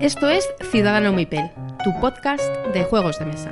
Esto es Ciudadano Mipel, tu podcast de juegos de mesa.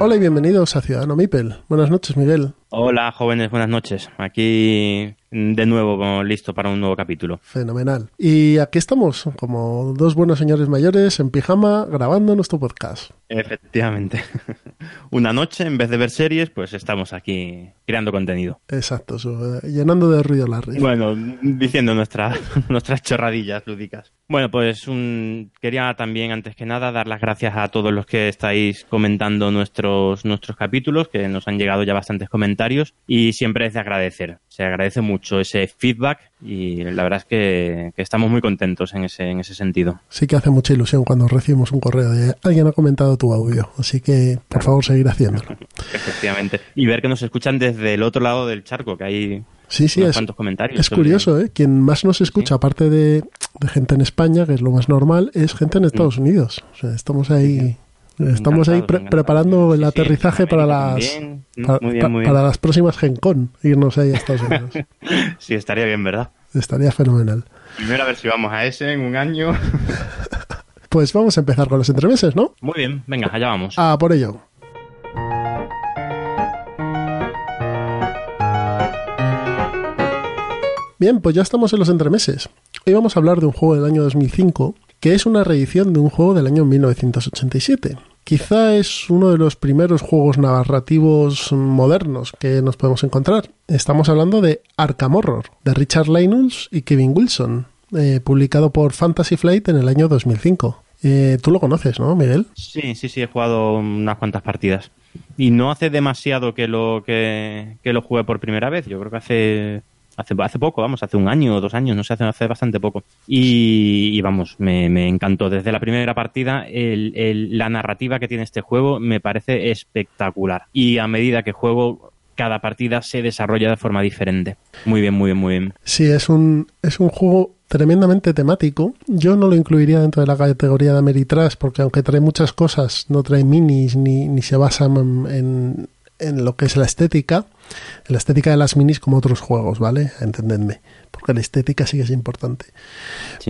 Hola y bienvenidos a Ciudadano Mipel. Buenas noches, Miguel. Hola, jóvenes, buenas noches. Aquí de nuevo listo para un nuevo capítulo. Fenomenal. Y aquí estamos, como dos buenos señores mayores en pijama, grabando nuestro podcast. Efectivamente. Una noche, en vez de ver series, pues estamos aquí creando contenido. Exacto, llenando de ruido la red. Bueno, diciendo nuestras nuestras chorradillas lúdicas. Bueno, pues un, quería también, antes que nada, dar las gracias a todos los que estáis comentando nuestros, nuestros capítulos, que nos han llegado ya bastantes comentarios y siempre es de agradecer. Se agradece mucho ese feedback y la verdad es que, estamos muy contentos en ese, en ese sentido. Sí que hace mucha ilusión cuando recibimos un correo de alguien ha comentado tu audio, así que por favor seguir haciéndolo. Efectivamente. Y ver que nos escuchan desde el otro lado del charco, que hay Sí, sí, es, comentarios. Es curioso, ¿eh? Quien más nos escucha, aparte de, gente en España, que es lo más normal, es gente en Estados mm. Unidos. O sea, estamos ahí Estamos ahí preparando el aterrizaje para las para, las próximas Gen Con, irnos ahí a Estados Unidos. sí, estaría bien, ¿verdad? Estaría fenomenal. Primero a ver si vamos a ese en un año. pues vamos a empezar con los entremeses, ¿no? Muy bien, venga, allá vamos. Ah, por ello. Bien, pues ya estamos en los entremeses. Hoy vamos a hablar de un juego del año 2005 que es una reedición de un juego del año 1987. Quizá es uno de los primeros juegos narrativos modernos que nos podemos encontrar. Estamos hablando de Arkham Horror, de Richard Linus y Kevin Wilson, eh, publicado por Fantasy Flight en el año 2005. Eh, Tú lo conoces, ¿no, Miguel? Sí, sí, sí, he jugado unas cuantas partidas. Y no hace demasiado que lo, que, que lo jugué por primera vez. Yo creo que hace hace, hace poco, vamos, hace un año o dos años, no sé, hace, hace bastante poco. Y, vamos, me, encantó. Desde la primera partida, la narrativa que tiene este juego me parece espectacular. Y a medida que juego, cada partida se desarrolla de forma diferente. Muy bien, muy bien, muy bien. Sí, es un, es un juego tremendamente temático. Yo no lo incluiría dentro de la categoría de Ameritrash porque aunque trae muchas cosas, no trae minis ni, ni se basa en, en lo que es la estética, la estética de las minis como otros juegos, ¿vale? Entendedme, porque la estética sí que es importante.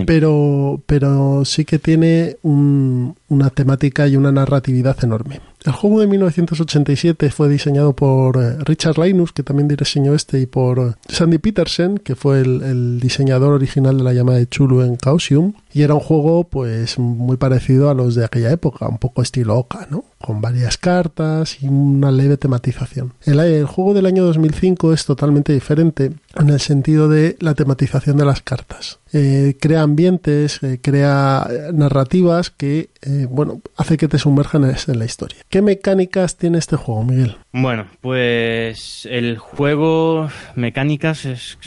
Pero, pero sí que tiene una temática y una narratividad enorme. El juego de 1987 fue diseñado por eh, Richard Linus, que también diseñó este, y por eh, Sandy Petersen, que fue el, diseñador original de la llamada de Chulu en Causium. Y era un juego, pues, muy parecido a los de aquella época, un poco estilo Oca, ¿no? Con varias cartas y una leve tematización. El, juego del año 2005 es totalmente diferente en el sentido de la tematización de las cartas. Eh, crea ambientes, crea narrativas que, bueno, hace que te sumerjan en la historia. ¿Qué mecánicas tiene este juego, Miguel? Bueno, pues el juego, mecánicas, es,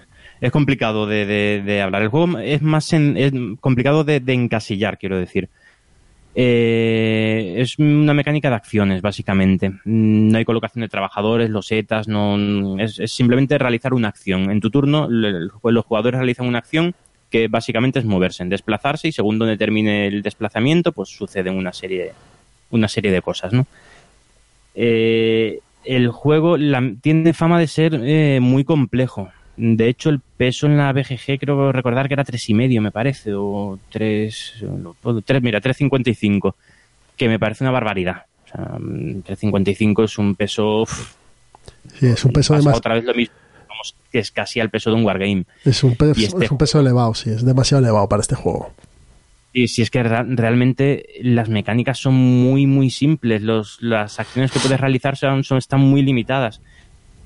complicado de, hablar. El juego es más complicado de, encasillar, quiero decir. Eh, es una mecánica de acciones, básicamente. No hay colocación de trabajadores, losetas, no, es, simplemente realizar una acción. En tu turno, los jugadores realizan una acción que básicamente es moverse, desplazarse y según donde termine el desplazamiento, pues suceden una serie una serie de cosas, ¿no? Eh, el juego tiene fama de ser eh, muy complejo. De hecho, el peso en la BGG creo recordar que era tres y medio, me parece, o tres, tres mira, 3.55, que me parece una barbaridad. O sea, 3.55 es un peso... sí, es un peso más... Otra vez lo mismo, que es casi al peso de un wargame. Es un, peso, este es un peso elevado, sí, es demasiado elevado para este juego. Y si es que realmente las mecánicas son muy, muy simples. Los, las acciones que puedes realizar son, son están muy limitadas.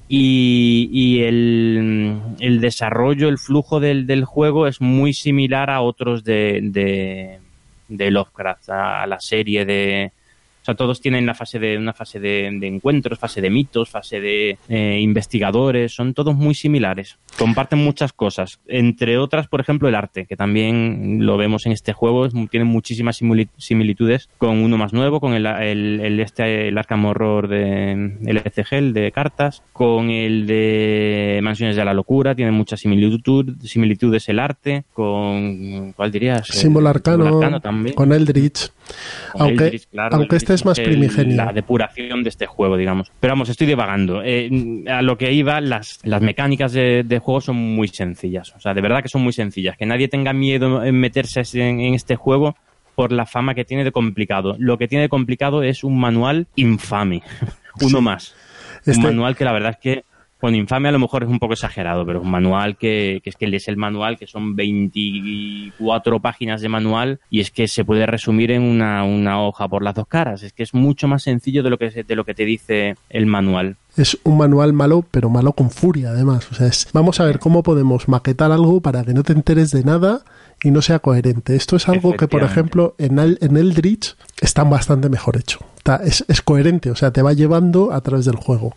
Y, y el, el, desarrollo, el flujo del, del, juego es muy similar a otros de, de, de Lovecraft, a, la serie de, O sea, todos tienen la fase de, una fase de, encuentros, fase de mitos, fase de eh, investigadores, son todos muy similares. Comparten muchas cosas, entre otras, por ejemplo, el arte, que también lo vemos en este juego, tiene muchísimas similitudes con uno más nuevo, con el, el, este, el Arkham Horror de LCG, el de cartas, con el de Mansiones de la Locura, tiene muchas similitudes el arte, con, ¿cuál dirías? Símbolo arcano, con Eldritch. Aunque, aunque este es más primigenio. La depuración de este juego, digamos. Pero vamos, estoy divagando. Eh, a lo que iba, las, las mecánicas de, juego son muy sencillas. O sea, de verdad que son muy sencillas. Que nadie tenga miedo en meterse en, en este juego por la fama que tiene de complicado. Lo que tiene de complicado es un manual infame. Uno más. Un este manual que la verdad es que con infame a lo mejor es un poco exagerado, pero es un manual que, es que es el manual, que son 24 páginas de manual y es que se puede resumir en una, una hoja por las dos caras. Es que es mucho más sencillo de lo que, de lo que te dice el manual es un manual malo, pero malo con furia además. O sea, es, vamos a ver cómo podemos maquetar algo para que no te enteres de nada y no sea coherente. Esto es algo que, por ejemplo, en, el, en Eldritch está bastante mejor hecho. es, es, coherente, o sea, te va llevando a través del juego.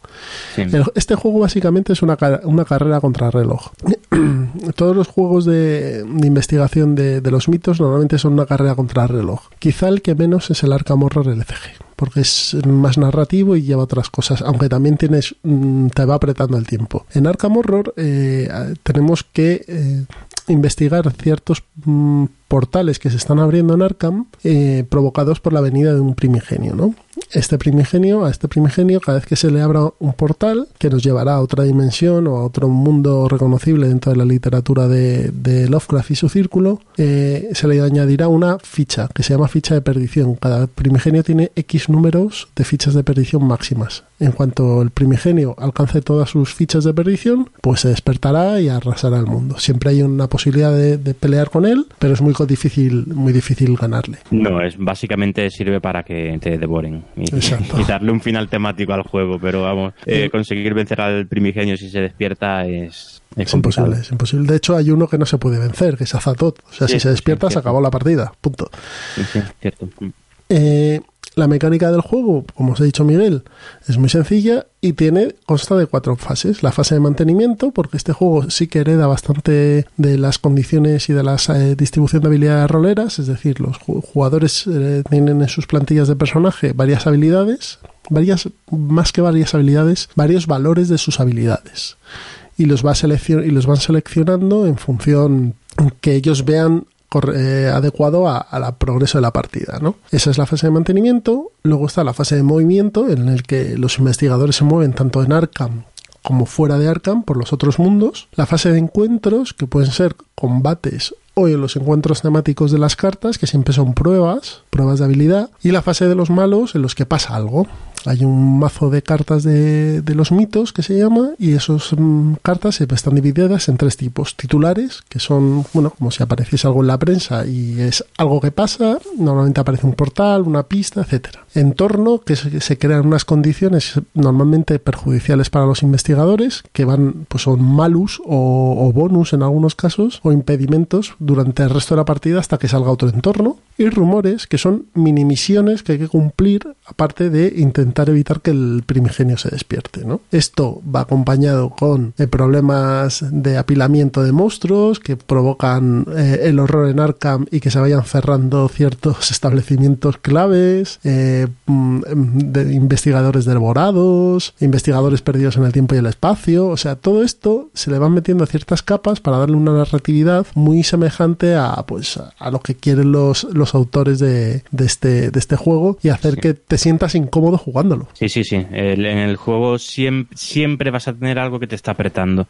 este juego básicamente es una, una carrera contra reloj. Todos los juegos de, investigación de, de, los mitos normalmente son una carrera contra reloj. Quizá el que menos es el Arkham Horror LCG porque es más narrativo y lleva otras cosas, aunque también tienes mm, te va apretando el tiempo. En Arkham Horror eh, tenemos que eh, investigar ciertos mm, portales que se están abriendo en Arkham eh, provocados por la venida de un primigenio, ¿no? Este primigenio, a este primigenio, cada vez que se le abra un portal que nos llevará a otra dimensión o a otro mundo reconocible dentro de la literatura de, Lovecraft y su círculo, eh, se le añadirá una ficha que se llama ficha de perdición. Cada primigenio tiene X números de fichas de perdición máximas. En cuanto el primigenio alcance todas sus fichas de perdición, pues se despertará y arrasará el mundo. Siempre hay una posibilidad de, de pelear con él, pero es muy difícil, muy difícil ganarle. No, es básicamente sirve para que te devoren y, darle un final temático al juego, pero vamos, eh, conseguir vencer al primigenio si se despierta es, es, imposible, es imposible. De hecho, hay uno que no se puede vencer, que es Azatot. O sea, si se despierta, se acabó la partida. Punto. Sí, cierto. Eh, la mecánica del juego, como os ha dicho Miguel, es muy sencilla y tiene consta de cuatro fases. La fase de mantenimiento, porque este juego sí que hereda bastante de las condiciones y de la eh, distribución de habilidades roleras, es decir, los jugadores eh, tienen en sus plantillas de personaje varias habilidades, varias más que varias habilidades, varios valores de sus habilidades. Y los, va y los van seleccionando en función que ellos vean eh, adecuado al progreso de la partida. ¿no? Esa es la fase de mantenimiento. Luego está la fase de movimiento, en el que los investigadores se mueven tanto en Arkham como fuera de Arkham por los otros mundos. La fase de encuentros, que pueden ser combates o en los encuentros temáticos de las cartas, que siempre son pruebas, pruebas de habilidad. Y la fase de los malos, en los que pasa algo. Hay un mazo de cartas de, los mitos que se llama y esas mm, cartas están divididas en tres tipos. Titulares, que son, bueno, como si apareciese algo en la prensa y es algo que pasa, normalmente aparece un portal, una pista, etcétera. Entorno, que se, crean unas condiciones normalmente perjudiciales para los investigadores, que van, pues son malus o bonus en algunos casos, o impedimentos durante el resto de la partida hasta que salga otro entorno. Y rumores, que son mini misiones que hay que cumplir, aparte de intentar evitar que el primigenio se despierte. ¿no? Esto va acompañado con eh, problemas de apilamiento de monstruos que provocan eh, el horror en Arkham y que se vayan cerrando ciertos establecimientos claves, eh, mm, de investigadores devorados, investigadores perdidos en el tiempo y el espacio. O sea, todo esto se le van metiendo ciertas capas para darle una narratividad muy semejante a, pues, a lo que quieren los, los autores de, de, este, de este juego y hacer que te sientas incómodo jugando Sí, sí, sí. en el juego siempre, siempre vas a tener algo que te está apretando.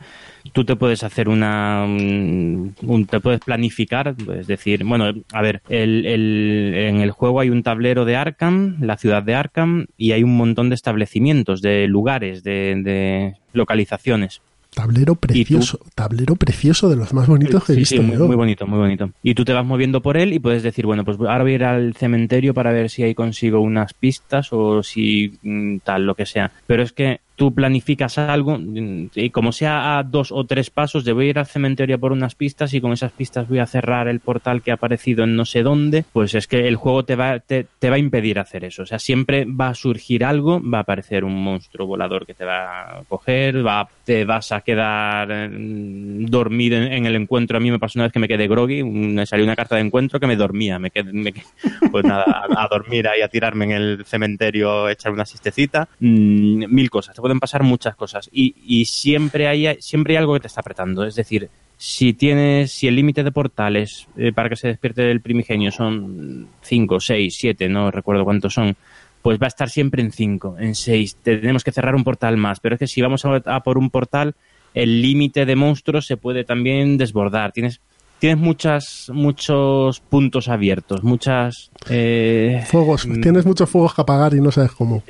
Tú te puedes hacer una. Un, te puedes planificar, es decir, bueno, a ver, en el juego hay un tablero de Arkham, la ciudad de Arkham, y hay un montón de establecimientos, de lugares, de localizaciones. Tablero precioso, tablero precioso de los más bonitos que he visto. Sí, muy, bonito, muy bonito. Y tú te vas moviendo por él y puedes decir, bueno, pues ahora voy a ir al cementerio para ver si ahí consigo unas pistas o si mm, tal, lo que sea. Pero es que tú planificas algo y como sea a dos o tres pasos de voy a ir al cementerio por unas pistas y con esas pistas voy a cerrar el portal que ha aparecido en no sé dónde, pues es que el juego te va, te, va a impedir hacer eso. O sea, siempre va a surgir algo, va a aparecer un monstruo volador que te va a coger, va, te vas a quedar mm, dormido en, el encuentro. A mí me pasó una vez que me quedé groggy, me salió una carta de encuentro que me dormía, me quedé, pues nada, a, dormir ahí, a tirarme en el cementerio, echar una siestecita, mm, mil cosas, pueden pasar muchas cosas y, y siempre hay siempre hay algo que te está apretando, es decir, si tienes, si el límite de portales eh, para que se despierte el primigenio son 5, 6, 7, no recuerdo cuántos son, pues va a estar siempre en 5, en 6. Tenemos que cerrar un portal más, pero es que si vamos a, por un portal, el límite de monstruos se puede también desbordar. Tienes, tienes muchas, muchos puntos abiertos, muchas... Eh, fuegos, mm. tienes muchos fuegos que apagar y no sabes cómo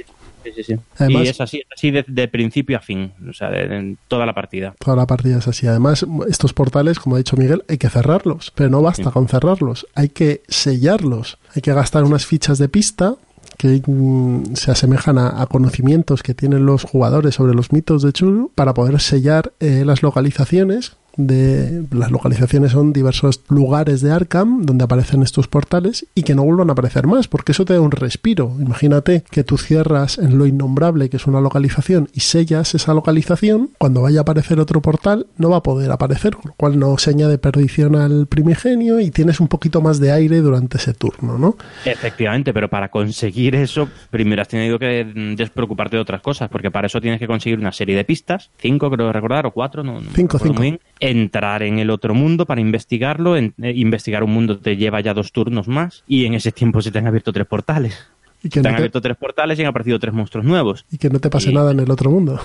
y es así, así de, principio a fin, o sea, de, toda la partida. Toda la partida es así. Además, estos portales, como ha dicho Miguel, hay que cerrarlos, pero no basta con cerrarlos, hay que sellarlos. Hay que gastar unas fichas de pista que mm, se asemejan a, conocimientos que tienen los jugadores sobre los mitos de Chulu para poder sellar eh, las localizaciones de las localizaciones son diversos lugares de Arkham donde aparecen estos portales y que no vuelvan a aparecer más, porque eso te da un respiro. Imagínate que tú cierras en lo innombrable, que es una localización, y sellas esa localización, cuando vaya a aparecer otro portal no va a poder aparecer, con lo cual no se añade perdición al primigenio y tienes un poquito más de aire durante ese turno, ¿no? Efectivamente, pero para conseguir eso, primero has tenido que despreocuparte de otras cosas, porque para eso tienes que conseguir una serie de pistas, cinco creo recordar, o cuatro, no, cinco, cinco entrar en el otro mundo para investigarlo. Eh, investigar un mundo te lleva ya dos turnos más y en ese tiempo se te han abierto tres portales. Y que te han abierto tres portales y han aparecido tres monstruos nuevos. Y que no te pase nada en el otro mundo.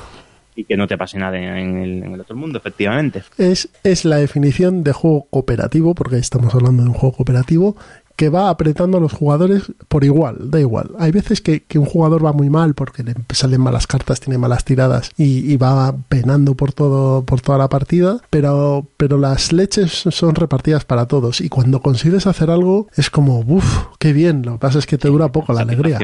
Y que no te pase nada en el, en el, otro mundo, efectivamente. Es, es la definición de juego cooperativo, porque estamos hablando de un juego cooperativo, que va apretando a los jugadores por igual, da igual. Hay veces que, un jugador va muy mal porque le salen malas cartas, tiene malas tiradas y, va penando por todo, por toda la partida, pero, pero las leches son repartidas para todos. Y cuando consigues hacer algo, es como, uff, qué bien. Lo que pasa es que te dura poco la alegría.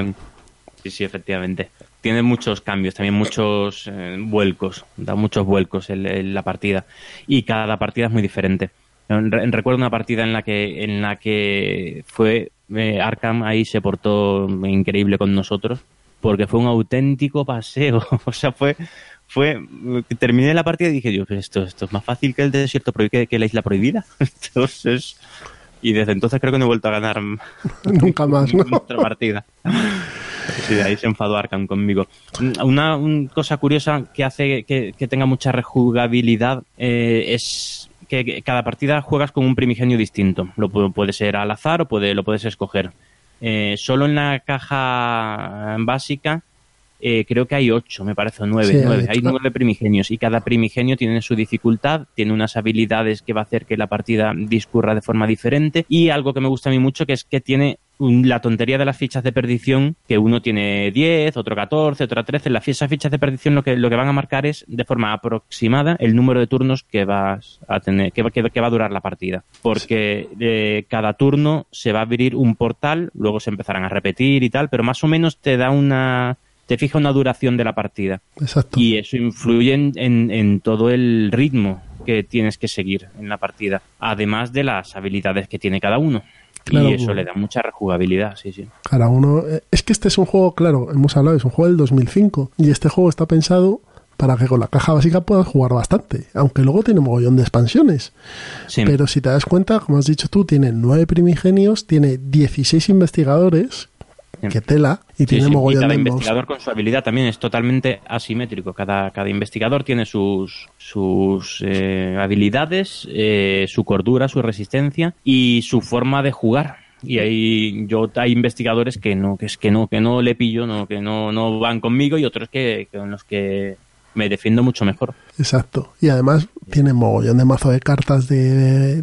Sí, sí, efectivamente. Tiene muchos cambios, también muchos eh, vuelcos, da muchos vuelcos en la partida. Y cada partida es muy diferente. Recuerdo una partida en la que, en la que fue eh, Arkham ahí se portó increíble con nosotros porque fue un auténtico paseo. o sea, fue, fue, terminé la partida y dije yo, esto, esto es más fácil que el desierto que, que la isla prohibida. entonces, y desde entonces creo que no he vuelto a ganar nunca más ¿no? nuestra partida. Sí, de ahí se enfadó Arkham conmigo. Una, cosa curiosa que hace que, tenga mucha rejugabilidad eh, es que cada partida juegas con un primigenio distinto. Lo puede ser al azar o puede, lo puedes escoger. Eh, solo en la caja básica eh, creo que hay ocho, me parece, o nueve, nueve. Hay nueve primigenios y cada primigenio tiene su dificultad, tiene unas habilidades que va a hacer que la partida discurra de forma diferente y algo que me gusta a mí mucho que es que tiene la tontería de las fichas de perdición, que uno tiene 10, otro 14, otro 13. Las esas fichas de perdición lo que, lo que van a marcar es de forma aproximada el número de turnos que vas a tener, que, que, va a durar la partida. Porque eh, cada turno se va a abrir un portal, luego se empezarán a repetir y tal, pero más o menos te da una te fija una duración de la partida. Exacto. Y eso influye en, en, todo el ritmo que tienes que seguir en la partida, además de las habilidades que tiene cada uno. Y eso le da mucha rejugabilidad, sí, sí. Cada uno. Eh, es que este es un juego, claro, hemos hablado, es un juego del 2005. Y este juego está pensado para que con la caja básica puedas jugar bastante. Aunque luego tiene un mogollón de expansiones. Sí. Pero si te das cuenta, como has dicho tú, tiene nueve primigenios, tiene 16 investigadores que tela y tiene mogollón y cada investigador con su habilidad también es totalmente asimétrico. Cada, cada investigador tiene sus sus eh, habilidades eh, su cordura su resistencia y su forma de jugar. Y hay yo hay investigadores que no que es que no que no le pillo no que no no van conmigo y otros que con los que me defiendo mucho mejor. Exacto. Y además tiene mogollón de mazo de cartas de,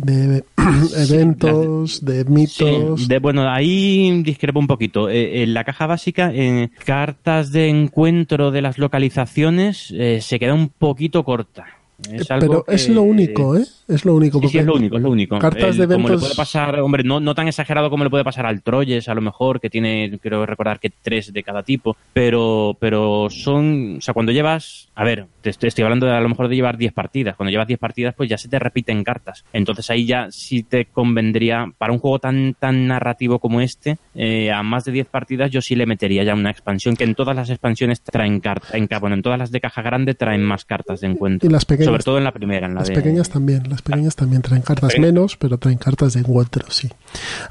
eventos, de mitos. de, bueno, ahí discrepo un poquito. Eh, en la caja básica, en cartas de encuentro de las localizaciones, eh, se queda un poquito corta Es Eh, algo Pero es lo único, ¿eh? Es lo único. Sí, sí, es lo único, es lo único. cartas de Como le eventos- puede pasar, hombre, no, no tan exagerado como le puede pasar al Troyes, a lo mejor, que tiene, quiero recordar que tres de cada tipo, pero, pero son, o sea, cuando llevas, a ver, te estoy, estoy hablando de, a lo mejor de llevar 10 partidas, cuando llevas 10 partidas, pues ya se te repiten cartas. Entonces ahí ya sí te convendría, para un juego tan, tan narrativo como este, eh, a más de 10 partidas yo sí le metería ya una expansión, que en todas las expansiones traen cartas, en, bueno, en todas las de caja grande traen más cartas de encuentro. Y las pequeñas- Sobre todo en la primera, en la Las de... pequeñas también, las pequeñas también traen cartas menos, pero traen cartas de encuentros, sí.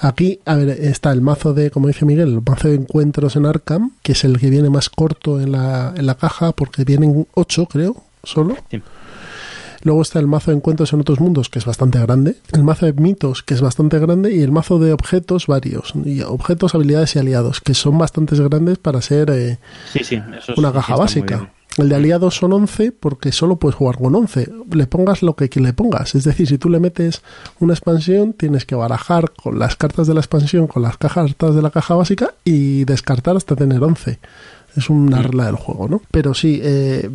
Aquí, a ver, está el mazo de, como dice Miguel, el mazo de encuentros en Arkham, que es el que viene más corto en la, en la caja, porque vienen 8, creo, solo. Sí. Luego está el mazo de encuentros en otros mundos, que es bastante grande. El mazo de mitos, que es bastante grande. Y el mazo de objetos varios. Y objetos, habilidades y aliados, que son bastante grandes para ser eh, Sí, sí, una caja básica. El de aliados son 11 porque solo puedes jugar con 11. Le pongas lo que le pongas. Es decir, si tú le metes una expansión, tienes que barajar con las cartas de la expansión, con las cajas de la caja básica y descartar hasta tener 11. Es una Mm. regla del juego, ¿no? Pero sí, eh,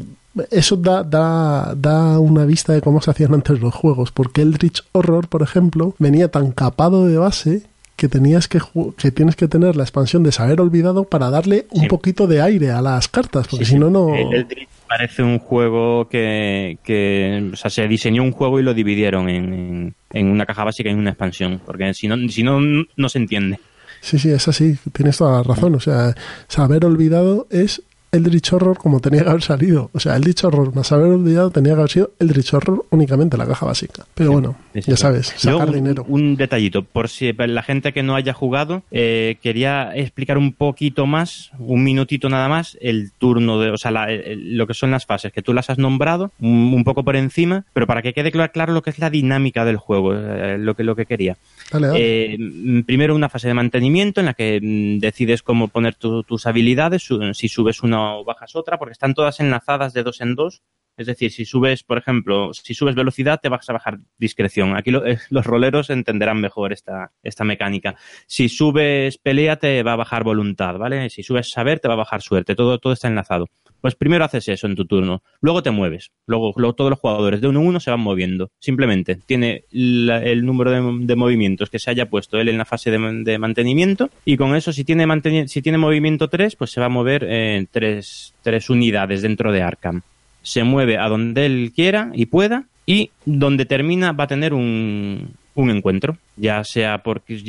eso da, da, da una vista de cómo se hacían antes los juegos. Porque el Rich Horror, por ejemplo, venía tan capado de base que tenías que ju- que tienes que tener la expansión de saber olvidado para darle un Sí. poquito de aire a las cartas porque Sí, si sí. no no El Eldritch parece un juego que, que o sea, se diseñó un juego y lo dividieron en, en- en una caja básica y en una expansión, porque si no, si no, no se entiende. Sí, sí, es así, tienes toda la razón. O sea, saber olvidado es Eldritch Horror como tenía que haber salido. O sea, Eldritch Horror más haber olvidado tenía que haber sido Eldritch Horror únicamente la caja básica. Pero bueno, Sí, sí, ya sabes, sacar dinero. Un, detallito, por si la gente que no haya jugado, eh, quería explicar un poquito más, un minutito nada más, el turno de, o sea, la- el- lo que son las fases, que tú las has nombrado, un, un poco por encima, pero para que quede claro, lo que es la dinámica del juego, eh, lo que lo que quería. Dale, dale. Eh, primero una fase de mantenimiento en la que mm, decides cómo poner tu- tus habilidades, si subes una o bajas otra, porque están todas enlazadas de dos en dos. Es decir, si subes, por ejemplo, si subes velocidad, te vas a bajar discreción. Aquí eh, los roleros entenderán mejor esta, esta mecánica. Si subes pelea, te va a bajar voluntad, ¿vale? Si subes saber, te va a bajar suerte. Todo, todo está enlazado. Pues primero haces eso en tu turno. Luego te mueves. Luego, todos los jugadores de uno en uno se van moviendo. Simplemente tiene el número de, movimientos que se haya puesto él en la fase de, mantenimiento. Y con eso, si tiene, si tiene movimiento 3, pues se va a mover en tres, tres unidades dentro de Arkham. Se mueve a donde él quiera y pueda. Y donde termina va a tener un, un encuentro, ya sea porque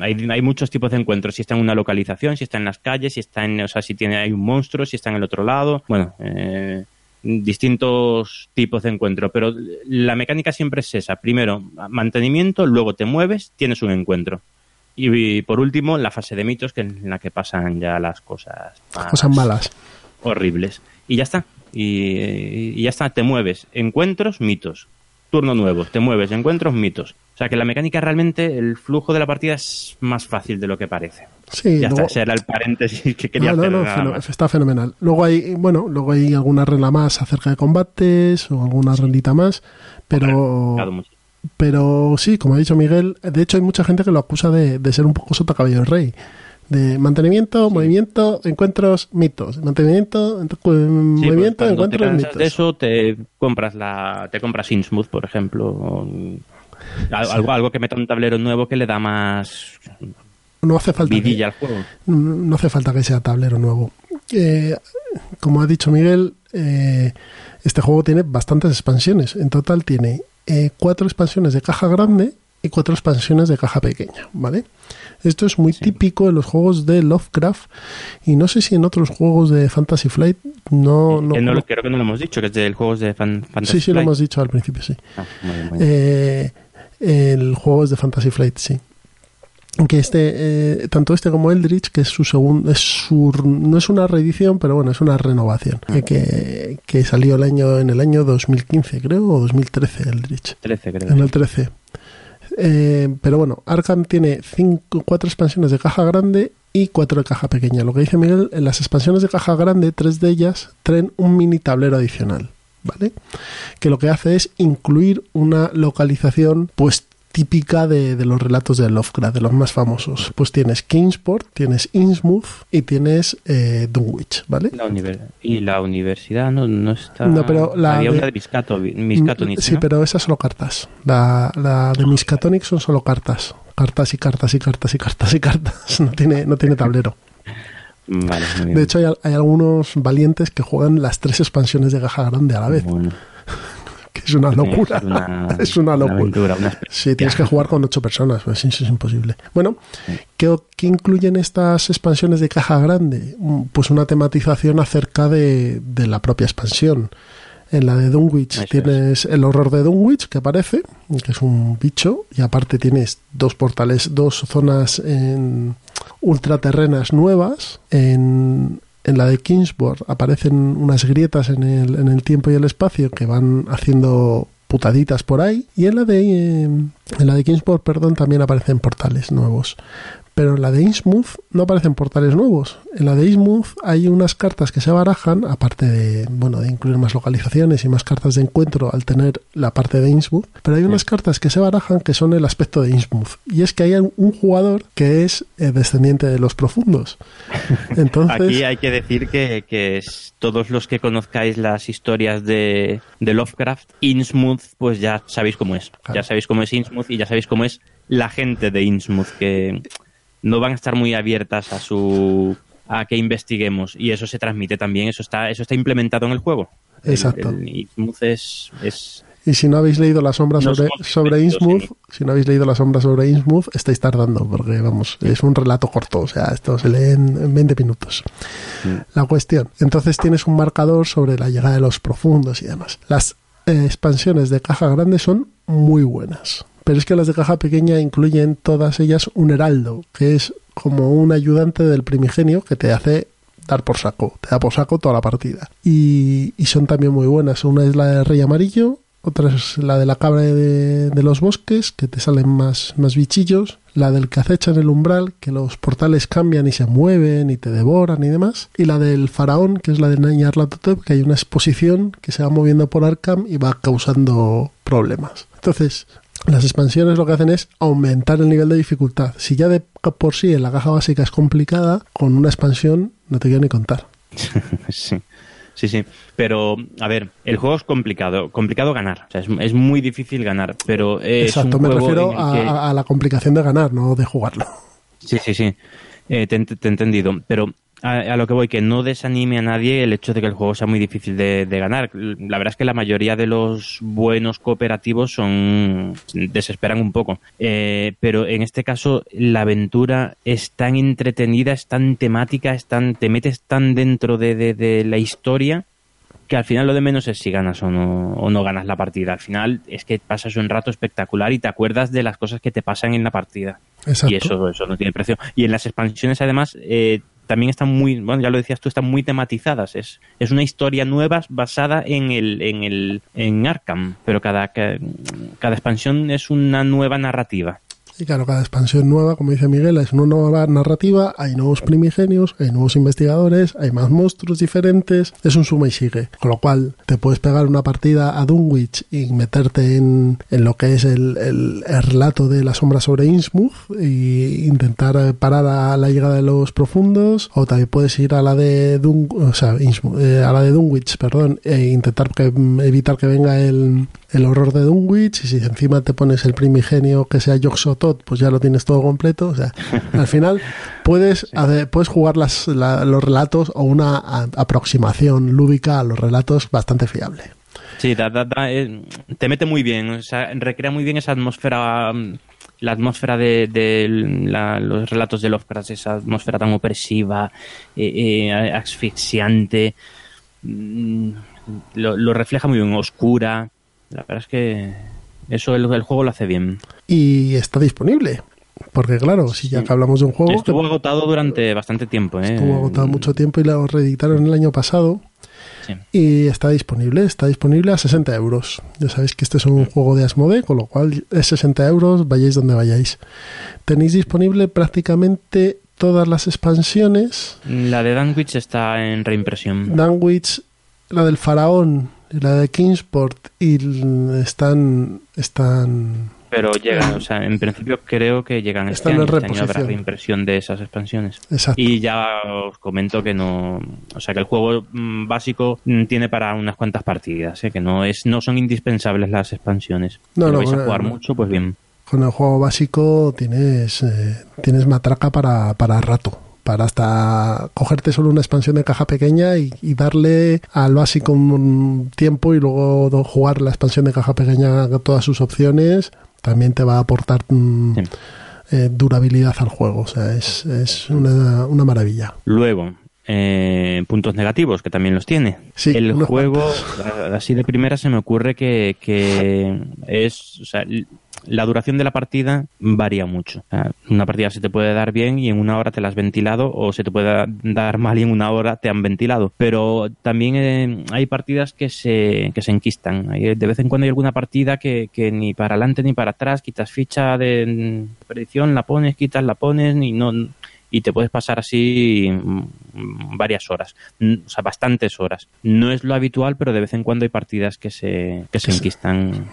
hay, hay muchos tipos de encuentros, si está en una localización, si está en las calles, si está en, o sea, si tiene hay un monstruo, si está en el otro lado, bueno, eh, distintos tipos de encuentro, pero la mecánica siempre es esa, primero mantenimiento, luego te mueves, tienes un encuentro. Y, y por último, la fase de mitos, que es en la que pasan ya las cosas Cosas malas. horribles. Y ya está. Y, y ya está, te mueves. Encuentros, mitos. Turno nuevo, te mueves, encuentros, mitos. O sea que la mecánica realmente, el flujo de la partida es más fácil de lo que parece. Sí, ya luego- está, ese era el paréntesis que quería no, no, hacer. no, feno- está fenomenal. Luego hay, bueno, luego hay alguna regla más acerca de combates o alguna reglita más, pero pero sí, como ha dicho Miguel, de hecho hay mucha gente que lo acusa de, de ser un poco sota caballo del rey. De mantenimiento, movimiento, encuentros, mitos. Mantenimiento, ent- cu- Sí, pues movimiento, te encuentros, cansas mitos. de eso, te compras la, te compras Innsmouth, por ejemplo. Algo, algo que meta un tablero nuevo que le da más No hace falta. que- vidilla al juego. no hace falta que sea tablero nuevo. Eh, como ha dicho Miguel, eh, este juego tiene bastantes expansiones. En total tiene eh, cuatro expansiones de caja grande y cuatro expansiones de caja pequeña, ¿vale? Esto es muy Sí. típico en los juegos de Lovecraft y no sé si en otros juegos de Fantasy Flight no... no, Que no lo- creo que no lo hemos dicho, que es del juego de Fan- Fantasy sí, sí, lo hemos dicho al principio, sí. Ah, muy bien, muy bien. Eh, el juego es de Fantasy Flight, sí. Que este, eh, tanto este como Eldritch, que es su segundo, es su, no es una reedición, pero bueno, es una renovación, que, que, que salió el año, en el año 2015, creo, o 2013, Eldritch. 13, creo. En el 13. Eh, pero bueno, Arkham tiene cinco, cuatro expansiones de caja grande y cuatro de caja pequeña. Lo que dice Miguel, en las expansiones de caja grande, tres de ellas traen un mini tablero adicional, ¿vale? Que lo que hace es incluir una localización, pues típica de, de, los relatos de Lovecraft, de los más famosos. Pues tienes Kingsport, tienes Innsmouth y tienes eh, Dunwich, ¿vale? La y la universidad no, no está... No, pero la Había de- una de Miskatonic, Sí, ¿no? pero esas solo cartas. La, la de Miskatonic son solo cartas. Cartas y cartas y cartas y cartas y cartas. No tiene, no tiene tablero. Vale, muy bien. De hecho, hay, hay algunos valientes que juegan las tres expansiones de caja grande a la vez, Bueno, es una locura. una- es una locura. aventura, una. Sí, tienes que jugar con ocho personas, pues eso es imposible. Bueno, ¿qué, qué incluyen estas expansiones de caja grande? Mm, Pues una tematización acerca de, de la propia expansión. En la de Dunwich Eso tienes el horror de Dunwich, que aparece, que es un bicho, y aparte tienes dos portales, dos zonas en ultraterrenas nuevas. En, en la de Kingsbourg aparecen unas grietas en el, en el tiempo y el espacio que van haciendo putaditas por ahí. Y en la de eh, en la de perdón, también aparecen portales nuevos. Pero en la de Innsmouth no aparecen portales nuevos. En la de Innsmouth hay unas cartas que se barajan, aparte de, bueno, de incluir más localizaciones y más cartas de encuentro al tener la parte de Innsmouth, pero hay unas cartas que se barajan que son el aspecto de Innsmouth. Y es que hay un jugador que es eh, descendiente de los profundos. Entonces, Aquí hay que decir que, que es- todos los que conozcáis las historias de, de Lovecraft, Innsmouth, pues ya sabéis cómo es. Claro. Ya sabéis cómo es Innsmouth y ya sabéis cómo es la gente de Innsmouth, que no van a estar muy abiertas a su a que investiguemos y eso se transmite también, eso está eso está implementado en el juego. Exacto. El, Innsmouth es, es Y si no habéis leído la sombra No sobre, sobre Innsmouth, si no habéis leído la sombra sobre Innsmouth, estáis tardando, porque vamos, es un relato corto, o sea, esto se lee en, en 20 minutos. La cuestión, entonces tienes un marcador sobre la llegada de los profundos y demás. Las eh, expansiones de caja grande son muy buenas, pero es que las de caja pequeña incluyen todas ellas un heraldo, que es como un ayudante del primigenio que te hace dar por saco, te da por saco toda la partida. Y, son también muy buenas. Una es la de Rey Amarillo, otra es la de la cabra de, de los bosques, que te salen más, más bichillos, la del que acecha en el umbral, que los portales cambian y se mueven y te devoran y demás, y la del faraón, que es la de Nyarlathotep, que hay una exposición que se va moviendo por Arkham y va causando problemas. Entonces, las expansiones lo que hacen es aumentar el nivel de dificultad. Si ya de por sí en la caja básica es complicada, con una expansión no te quiero ni contar. sí. Sí, sí, pero a ver, el juego es complicado, complicado ganar, o sea, es, es muy difícil ganar, pero es Exacto, un me juego refiero que- a la complicación de ganar, no de jugarlo. Sí, sí, sí. Eh, te, te he entendido. Pero a, a lo que voy, que no desanime a nadie el hecho de que el juego sea muy difícil de, de ganar. La verdad es que la mayoría de los buenos cooperativos son desesperan un poco. Eh, pero en este caso, la aventura es tan entretenida, es tan temática, es tan, te metes tan dentro de, de- de la historia que al final lo de menos es si ganas o no, o no ganas la partida. Al final es que pasas un rato espectacular y te acuerdas de las cosas que te pasan en la partida. Exacto. Y eso, eso no tiene precio. Y en las expansiones, además, eh, también están muy, bueno, ya lo decías tú, están muy tematizadas. Es, es una historia nueva basada en el, en el, en Arkham, pero cada, ca- cada expansión es una nueva narrativa. Y claro, cada expansión nueva, como dice Miguel, es una nueva narrativa, hay nuevos primigenios, hay nuevos investigadores, hay más monstruos diferentes, es un suma y sigue. Con lo cual, te puedes pegar una partida a Dunwich y meterte en, en lo que es el, el- el relato de la sombra sobre Innsmouth y intentar parar a la llegada de los profundos, o también puedes ir a la de Dun, o sea, Innsmouth, eh, a la de Dunwich, perdón, e intentar que, evitar que venga el, el horror de Dunwich y si encima te pones el primigenio que sea Yoxotot, pues ya lo tienes todo completo. O sea, al final puedes, hacer- puedes jugar las, la- los relatos o una a- aproximación lúdica a los relatos bastante fiable. Sí, da- da- da, eh, te mete muy bien, o sea, recrea muy bien esa atmósfera, mm, la atmósfera de, de la- los relatos de Lovecraft, esa atmósfera tan opresiva, eh, eh, asfixiante, mm, lo, lo refleja muy bien, oscura. La verdad es que eso el, el juego lo hace bien. Y está disponible. Porque claro, si ya que hablamos de un juego que Estuvo agotado durante bastante tiempo. ¿eh? estuvo agotado mucho tiempo y lo reeditaron el año pasado. Sí. Y está disponible, está disponible a 60 euros. Ya sabéis que este es un juego de Asmode, con lo cual es 60 euros, vayáis donde vayáis. Tenéis disponible prácticamente todas las expansiones. La de Danwich está en reimpresión. Danwich, la del Faraón, la de Kingsport, y están, están pero llegan, o sea, en principio creo que llegan este Están en este año habrá reimpresión de esas expansiones. Exacto. Y ya os comento que no, o sea, que el juego mm, básico mm, tiene para unas cuantas partidas, ¿eh? que no es, no son indispensables las expansiones. No, si no, vais a jugar no. mucho, pues bien. Con el juego básico tienes, eh, tienes matraca para, para rato. Para hasta cogerte solo una expansión de caja pequeña y, y darle al básico un tiempo y luego jugar la expansión de caja pequeña con todas sus opciones, también te va a aportar mm, Sí. eh, durabilidad al juego. O sea, es, es una, una maravilla. Luego, eh, puntos negativos, que también los tiene. Sí, el juego, así de primera, se me ocurre que, que es. O sea, l- la duración de la partida varía mucho. Una partida se te puede dar bien y en una hora te la has ventilado, o se te puede dar mal y en una hora te han ventilado. Pero también eh, hay partidas que se, que se enquistan. De vez en cuando hay alguna partida que, que ni para adelante ni para atrás, quitas ficha de predicción, la pones, quitas, la pones y no y te puedes pasar así mm, varias horas, Mm, o sea, bastantes horas. No es lo habitual, pero de vez en cuando hay partidas que se, que se Que se- enquistan.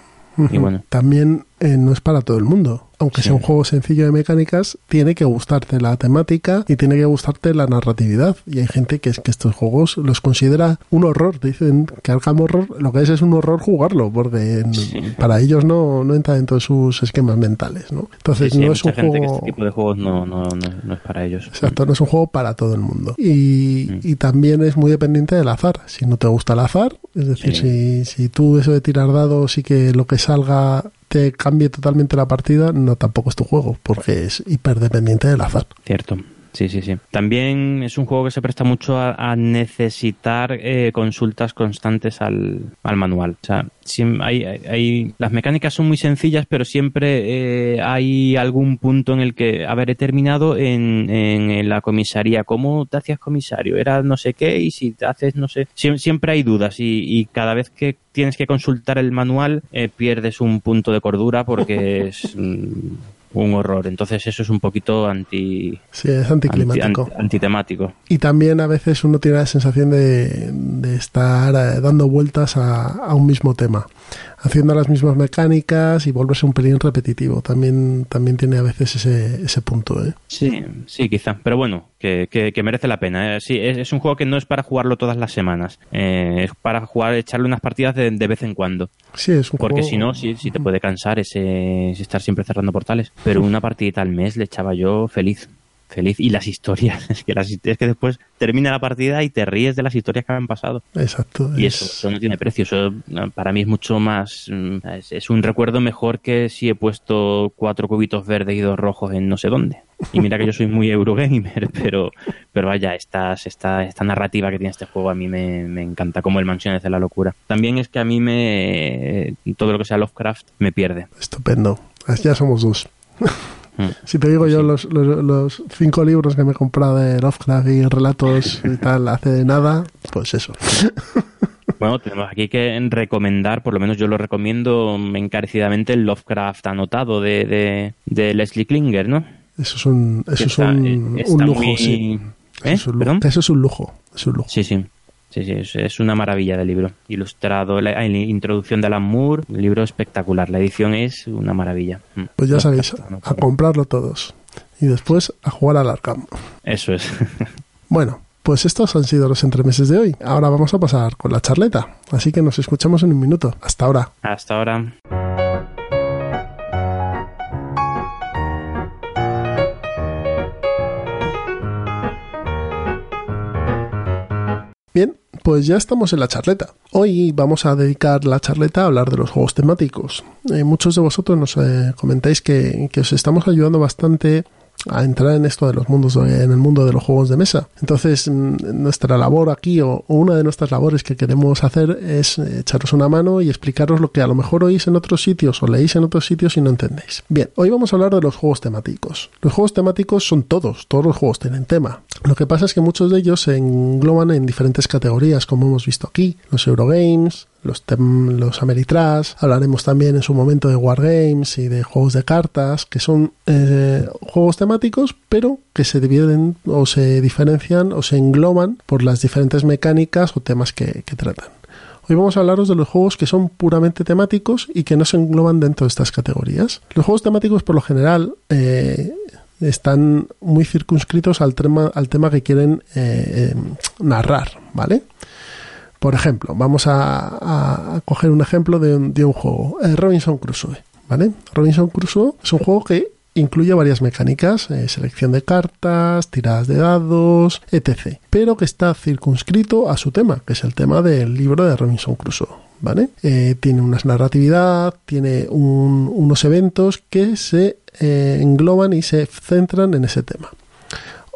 Y bueno, También eh, no es para todo el mundo. Aunque Sí. sea un juego sencillo de mecánicas, tiene que gustarte la temática y tiene que gustarte la narratividad. Y hay gente que es que estos juegos los considera un horror. Dicen que Arkham Horror lo que es es un horror jugarlo, porque Sí. para ellos no, no entra dentro de sus esquemas mentales. ¿no? Entonces sí, no es un gente que juego... este tipo de juegos no, no, no, no es para ellos. Exacto, no es un juego para todo el mundo. Y, Mm. y también es muy dependiente del azar. Si no te gusta el azar, es decir, si, si tú eso de tirar dados y que lo que salga te cambie totalmente la partida, no tampoco es tu juego, porque es hiperdependiente del azar. Cierto. Sí, sí, sí. También es un juego que se presta mucho a, a necesitar eh, consultas constantes al, al manual. O sea, hay, hay- las mecánicas son muy sencillas, pero siempre eh, hay algún punto en el que, a ver, he terminado en, en la comisaría. ¿Cómo te hacías comisario? Era no sé qué y si te haces no sé. Siem- siempre hay dudas y, y cada vez que tienes que consultar el manual eh, pierdes un punto de cordura porque es... un horror. Entonces eso es un poquito anti, Sí, es anti, anticlimático. anti- antitemático. Y también a veces uno tiene la sensación de, de estar eh, dando vueltas a, a un mismo tema, haciendo las mismas mecánicas y volverse un pelín repetitivo. También, también tiene a veces ese, ese punto. ¿eh? Sí, sí, quizá. Pero bueno, que, que, que merece la pena. Eh, Sí, es, es un juego que no es para jugarlo todas las semanas. Eh, es para jugar, echarle unas partidas de, de vez en cuando. Sí, es un Porque juego- si no, sí, sí te puede cansar ese, ese estar siempre cerrando portales. Pero una partidita al mes le echaba yo feliz. Feliz. Y las historias. Es que, las, es que después termina la partida y te ríes de las historias que han pasado. Exacto. Y es- eso, eso no tiene precio. Eso no, para mí es mucho más. mm, Es, es un recuerdo mejor que si he puesto cuatro cubitos verdes y dos rojos en no sé dónde. Y mira que yo soy muy Eurogamer, pero, pero vaya, estas, esta, esta narrativa que tiene este juego a mí me, me encanta, como el Mansiones de la Locura. También es que a mí me. Todo lo que sea Lovecraft me pierde. Estupendo. Ya somos dos. Si te digo yo los, los, los cinco libros que me he comprado de Lovecraft y relatos y tal hace de nada, pues eso. Bueno, tenemos aquí que recomendar, por lo menos yo lo recomiendo encarecidamente, el Lovecraft anotado de, de, de Leslie Klinger, ¿no? Eso es un, eso es un, lujo, muy- sí. ¿Eh? Eso es un ¿Perdón? lujo. Eso es un lujo. Es un lujo. Sí, sí. Sí, sí, es, es una maravilla de libro. Ilustrado, la, la introducción de Alan Moore, un libro espectacular. La edición es una maravilla. Mm. Pues ya sabéis, a anotado. comprarlo todos. Y después a jugar al Arkham. Eso es. Bueno, pues estos han sido los entremeses de hoy. Ahora vamos a pasar con la charleta. Así que nos escuchamos en un minuto. Hasta ahora. Hasta ahora. Bien, pues ya estamos en la charleta. Hoy vamos a dedicar la charleta a hablar de los juegos temáticos. Eh, muchos de vosotros nos eh, comentáis que, que os estamos ayudando bastante a entrar en esto de los mundos en el mundo de los juegos de mesa. Entonces, mm, nuestra labor aquí o, o una de nuestras labores que queremos hacer es eh, echaros una mano y explicaros lo que a lo mejor oís en otros sitios o leéis en otros sitios y no entendéis. Bien, hoy vamos a hablar de los juegos temáticos. Los juegos temáticos son todos, todos los juegos tienen tema. Lo que pasa es que muchos de ellos se engloban en diferentes categorías, como hemos visto aquí, los Eurogames, los, los Ameritrash, hablaremos también en su momento de Wargames y de juegos de cartas, que son eh, juegos temáticos, pero que se dividen o se diferencian o se engloban por las diferentes mecánicas o temas que, tratan. Hoy vamos a hablaros de los juegos que son puramente temáticos y que no se engloban dentro de estas categorías. Los juegos temáticos, por lo general, eh, están muy circunscritos al tema, al tema que quieren eh, narrar, ¿vale? Por ejemplo, vamos a, coger un ejemplo de un, juego, Robinson Crusoe, ¿vale? Robinson Crusoe es un juego que incluye varias mecánicas, eh, selección de cartas, tiradas de dados, etc. Pero que está circunscrito a su tema, que es el tema del libro de Robinson Crusoe. ¿Vale? Eh, tiene una narratividad, tiene unos eventos que se eh, engloban y se centran en ese tema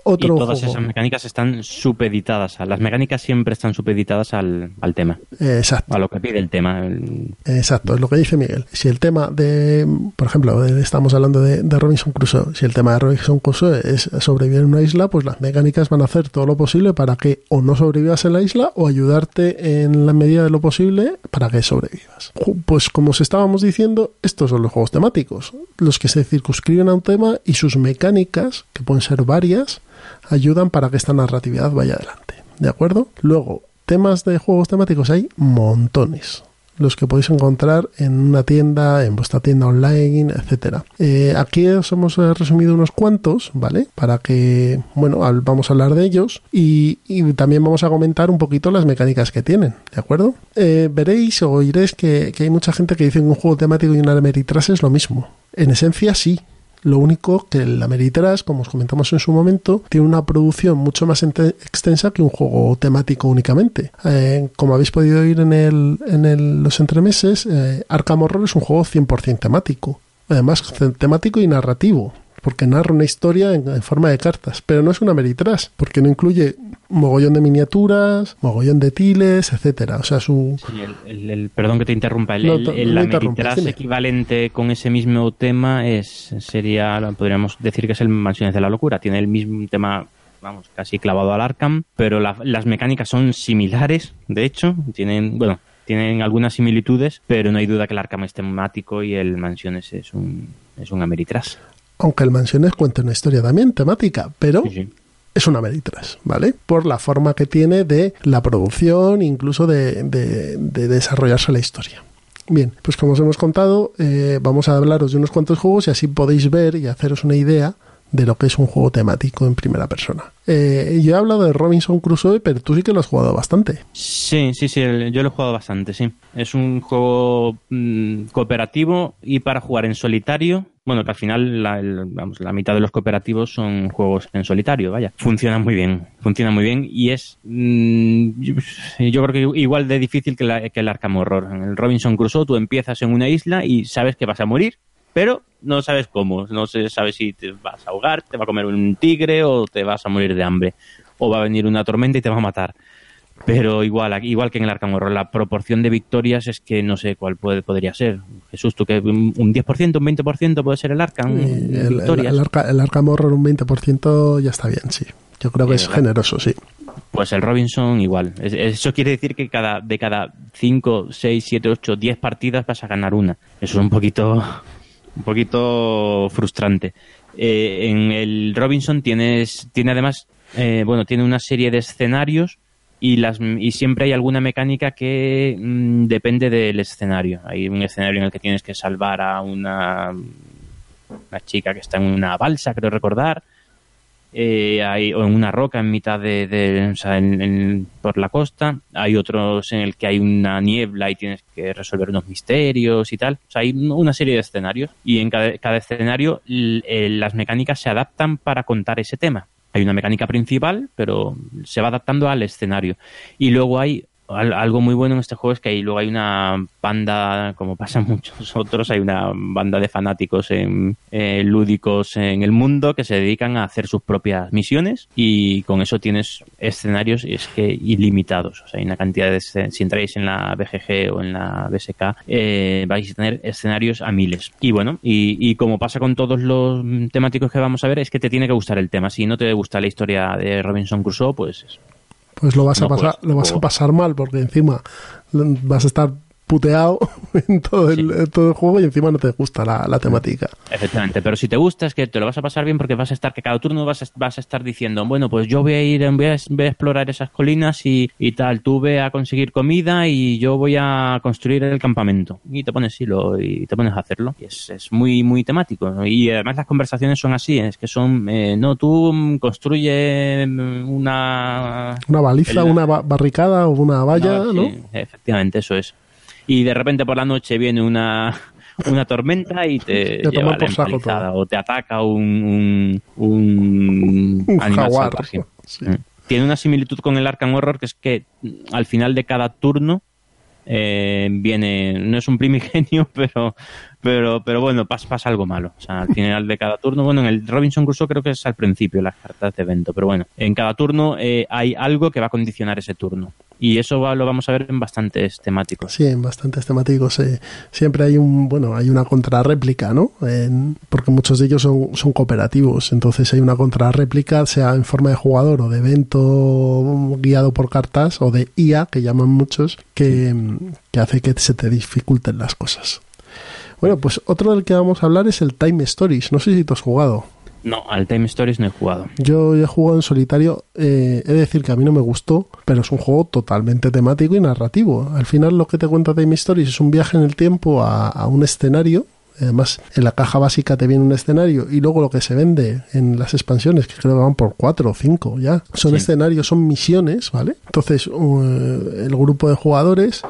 y todas esas mecánicas están supeditadas. A, las mecánicas siempre están supeditadas al, tema. Exacto. A lo que pide el tema. Exacto, es lo que dice Miguel. Si el tema de, por ejemplo, estamos hablando de, Robinson Crusoe, si el tema de Robinson Crusoe es sobrevivir en una isla, pues las mecánicas van a hacer todo lo posible para que o no sobrevivas en la isla o ayudarte en la medida de lo posible para que sobrevivas. Pues como os estábamos diciendo, estos son los juegos temáticos, los que se circunscriben a un tema y sus mecánicas, que pueden ser varias, ayudan para que esta narratividad vaya adelante. ¿De acuerdo? Luego, temas de juegos temáticos hay montones los que podéis encontrar en una tienda, en vuestra tienda online, etcétera. Eh, aquí os hemos eh, resumido unos cuantos, ¿vale? Para que, bueno, vamos a hablar de ellos y, también vamos a comentar un poquito las mecánicas que tienen, ¿de acuerdo? Eh, veréis o oiréis que, hay mucha gente que dice que un juego temático y una Ameritrash es lo mismo. En esencia sí, lo único que la Ameritrash, como os comentamos en su momento, tiene una producción mucho más extensa que un juego temático únicamente. Eh, como habéis podido oír en, el, en los entremeses, eh, Arkham Horror es un juego 100% temático. Además, temático y narrativo porque narra una historia en, forma de cartas, pero no es una Ameritrash, porque no incluye mogollón de miniaturas, mogollón de tiles, etcétera. O sea, su... el, perdón que te interrumpa, el, el, equivalente con ese mismo tema es sería, podríamos decir que es el Mansiones de la Locura. Tiene el mismo tema vamos, casi clavado al Arkham, pero las mecánicas son similares, de hecho, tienen, bueno, tienen algunas similitudes, pero no hay duda que el Arkham es temático y el Mansiones es un, es un Ameritrash. Aunque el Mansiones cuenta una historia también temática, pero es una Ameritrash, ¿vale? Por la forma que tiene de la producción, incluso de, desarrollarse la historia. Bien, pues como os hemos contado, eh, vamos a hablaros de unos cuantos juegos y así podéis ver y haceros una idea de lo que es un juego temático en primera persona. Eh, yo he hablado de Robinson Crusoe, pero tú sí que lo has jugado bastante. Sí, sí, sí, yo lo he jugado bastante, sí. Es un juego mm, cooperativo y para jugar en solitario. Bueno, que al final la, la mitad de los cooperativos son juegos en solitario, vaya. Funciona muy bien, funciona muy bien y es, mm, yo, creo que igual de difícil que, que el Arkham Horror. En el Robinson Crusoe tú empiezas en una isla y sabes que vas a morir, pero no sabes cómo, no se sabe si te vas a ahogar, te va a comer un tigre o te vas a morir de hambre, o va a venir una tormenta y te va a matar. Pero igual, igual que en el Arkham Horror, la proporción de victorias es que no sé cuál puede, podría ser. Jesús, ¿tú que un 10%, un 20% puede ser el Arkham? el, el, Arkham Horror un 20% ya está bien, sí. Yo creo que es generoso, sí. Pues el Robinson igual. Eso quiere decir que cada, de cada 5, 6, 7, 8, 10 partidas vas a ganar una. Eso es un poquito un poquito frustrante. Eh, en el Robinson tienes, tiene además, eh, bueno, tiene una serie de escenarios y, siempre hay alguna mecánica que mm, depende del escenario. Hay un escenario en el que tienes que salvar a una, una chica que está en una balsa, creo recordar eh, hay, o en una roca en mitad de, o sea, en, por la costa, hay otros en el que hay una niebla y tienes que resolver unos misterios y tal, o sea, hay una serie de escenarios y en cada, cada escenario eh, las mecánicas se adaptan para contar ese tema. Hay una mecánica principal, pero se va adaptando al escenario. Y luego hay algo muy bueno en este juego es que luego hay una banda, como pasa muchos otros, hay una banda de fanáticos en, eh, lúdicos en el mundo que se dedican a hacer sus propias misiones y con eso tienes escenarios es que ilimitados. O sea, hay una cantidad de si entráis en la BGG o en la BSK eh, vais a tener escenarios a miles. Y bueno, y, y como pasa con todos los temáticos que vamos a ver, es que te tiene que gustar el tema. Si no te gusta la historia de Robinson Crusoe, pues pues lo vas a pasar, lo vas a pasar mal porque encima. Vas a estar puteado en todo, el, todo el juego y encima no te gusta la, temática. Efectivamente, pero si te gusta es que te lo vas a pasar bien porque vas a estar, que cada turno vas a, vas a estar diciendo, bueno, pues yo voy a ir, voy a, explorar esas colinas y, y, tal, tú ve a conseguir comida y yo voy a construir el campamento. Y te pones hilo y te pones a hacerlo. Y es, es muy, muy temático. Y además las conversaciones son así, es que son, eh, no, tú construye una... Una baliza, una barricada o una valla, ¿no? efectivamente, eso es y de repente por la noche viene una, una tormenta y te, lleva la o te ataca un, un, un, animal jaguar, mm. Tiene una similitud con el Arkham Horror que es que al final de cada turno eh, viene, no es un primigenio, pero pero, pero bueno, pasa, pasa algo malo. O sea, al final de cada turno, bueno, en el Robinson Crusoe creo que es al principio las cartas de evento, pero bueno, en cada turno eh, hay algo que va a condicionar ese turno. Y eso lo vamos a ver en bastantes temáticos. Sí, en bastantes temáticos. Eh, siempre hay un, bueno, hay una contrarréplica, ¿no? porque muchos de ellos son, son cooperativos. Entonces hay una contrarréplica, sea en forma de jugador o de evento guiado por cartas o de IA, que llaman muchos, que, que hace que se te dificulten las cosas. Bueno, pues otro del que vamos a hablar es el Time Stories. No sé si tú has jugado. No, al Time Stories no he jugado. Yo he jugado en solitario. Eh, he de decir que a mí no me gustó, pero es un juego totalmente temático y narrativo. Al final lo que te cuenta Time Stories es un viaje en el tiempo a, un escenario Además, en la caja básica te viene un escenario y luego lo que se vende en las expansiones, que creo que van por cuatro o cinco ya, son escenarios, son misiones, ¿vale? Entonces, uh, el grupo de jugadores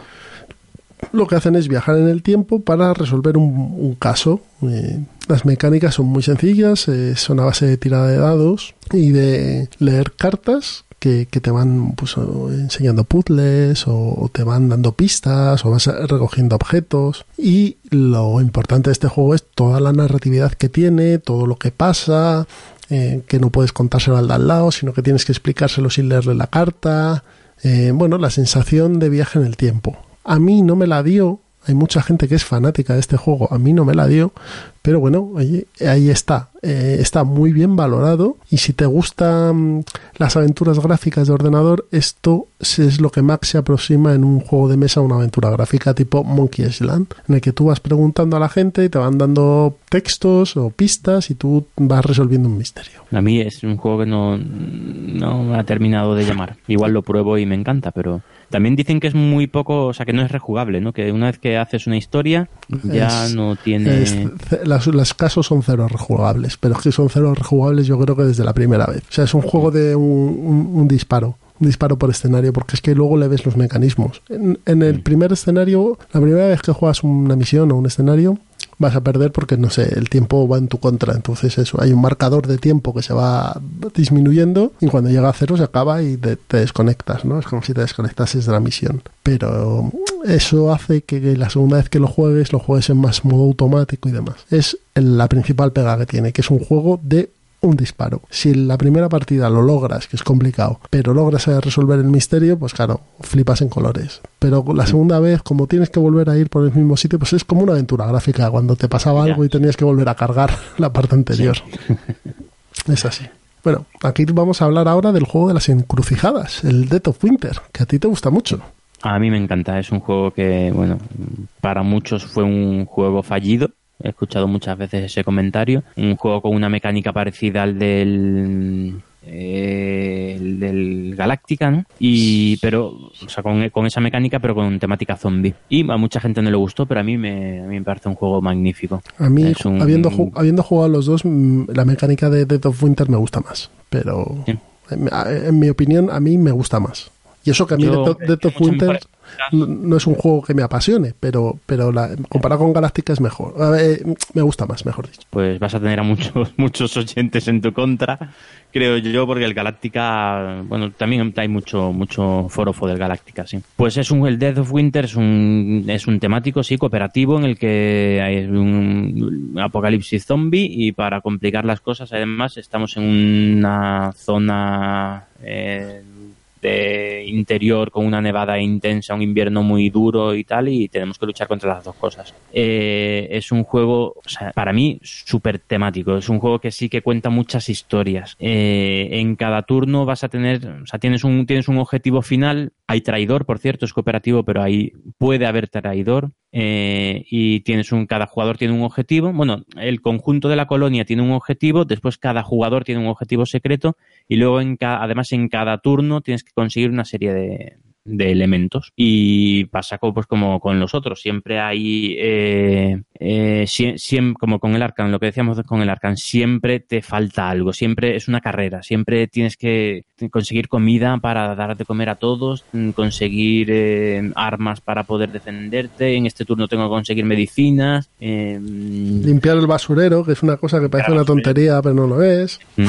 lo que hacen es viajar en el tiempo para resolver un, caso. Eh, las mecánicas son muy sencillas, eh, son a base de tirada de dados y de leer cartas que, te van pues, enseñando puzzles o, te van dando pistas o vas recogiendo objetos. Y lo importante de este juego es toda la narratividad que tiene, todo lo que pasa, eh, que no puedes contárselo al de al lado, sino que tienes que explicárselo sin leerle la carta. bueno, la sensación de viaje en el tiempo. A mí no me la dio. Hay mucha gente que es fanática de este juego. A mí no me la dio. Pero bueno, ahí, está. Eh, está muy bien valorado. Y si te gustan las aventuras gráficas de ordenador, esto es lo que más se aproxima en un juego de mesa a una aventura gráfica tipo Monkey Island. En el que tú vas preguntando a la gente y te van dando textos o pistas y tú vas resolviendo un misterio. A mí es un juego que no, no me ha terminado de llamar. Igual lo pruebo y me encanta, pero también dicen que es muy poco, o sea, que no es rejugable, ¿no? Que una vez que haces una historia ya no tiene... los casos son cero rejugables, pero es que son cero rejugables yo creo que desde la primera vez. O sea, es un juego de un, disparo un disparo por escenario, porque es que luego le ves los mecanismos. En, en, el primer escenario, la primera vez que juegas una misión o un escenario, vas a perder porque, no sé, el tiempo va en tu contra. Entonces, eso, hay un marcador de tiempo que se va disminuyendo y cuando llega a cero se acaba y te, desconectas, ¿no? Es como si te desconectases de la misión. Pero eso hace que la segunda vez que lo juegues, lo juegues en más modo automático y demás. Es la principal pega que tiene, que es un juego de un disparo. Si en la primera partida lo logras, que es complicado, pero logras resolver el misterio, pues claro, flipas en colores. Pero la segunda vez, como tienes que volver a ir por el mismo sitio, pues es como una aventura gráfica, cuando te pasaba algo y tenías que volver a cargar la parte anterior. Es así. Bueno, aquí vamos a hablar ahora del juego de las encrucijadas, el Death of Winter, que a ti te gusta mucho. A mí me encanta, es un juego que, bueno, para muchos fue un juego fallido, He escuchado muchas veces ese comentario. Un juego con una mecánica parecida al del eh, del Galáctica, ¿no? Y, pero, o sea, con, con, esa mecánica, pero con temática zombie. Y a mucha gente no le gustó, pero a mí me, a mí me parece un juego magnífico. A mí, habiendo, habiendo jugado los dos, mm, la mecánica de Dead of Winter me gusta más. Pero, en, mi opinión, a mí me gusta más. Y eso que a mí Dead of Winter no, es un juego que me apasione, pero, pero la, comparado con Galáctica es mejor. me gusta más, mejor dicho. Pues vas a tener a muchos, muchos oyentes en tu contra, creo yo, porque el Galáctica, bueno, también hay mucho, mucho forofo del Galáctica, sí. Pues es un, el Death of Winter es un, es un temático, sí, cooperativo, en el que hay un apocalipsis zombie y para complicar las cosas, además, estamos en una zona... Eh, de interior con una nevada intensa, un invierno muy duro y tal, y tenemos que luchar contra las dos cosas. Eh, es un juego, para mí, súper temático. Es un juego que sí que cuenta muchas historias. Eh, en cada turno vas a tener, o sea, tienes un, tienes un objetivo final. Hay traidor, por cierto, es cooperativo, pero ahí puede haber traidor. Eh, y tienes un, cada jugador tiene un objetivo. Bueno, el conjunto de la colonia tiene un objetivo, después cada jugador tiene un objetivo secreto y luego en además en cada turno tienes que conseguir una serie de, de elementos y pasa como, pues como con los otros. Siempre hay eh, eh, como con el Arcan lo que decíamos con el Arcan siempre te falta algo siempre es una carrera siempre tienes que conseguir comida para dar de comer a todos mm, conseguir eh, armas para poder defenderte. En este turno tengo que conseguir medicinas limpiar el basurero que es una cosa que parece una tontería pero no lo es. Mm.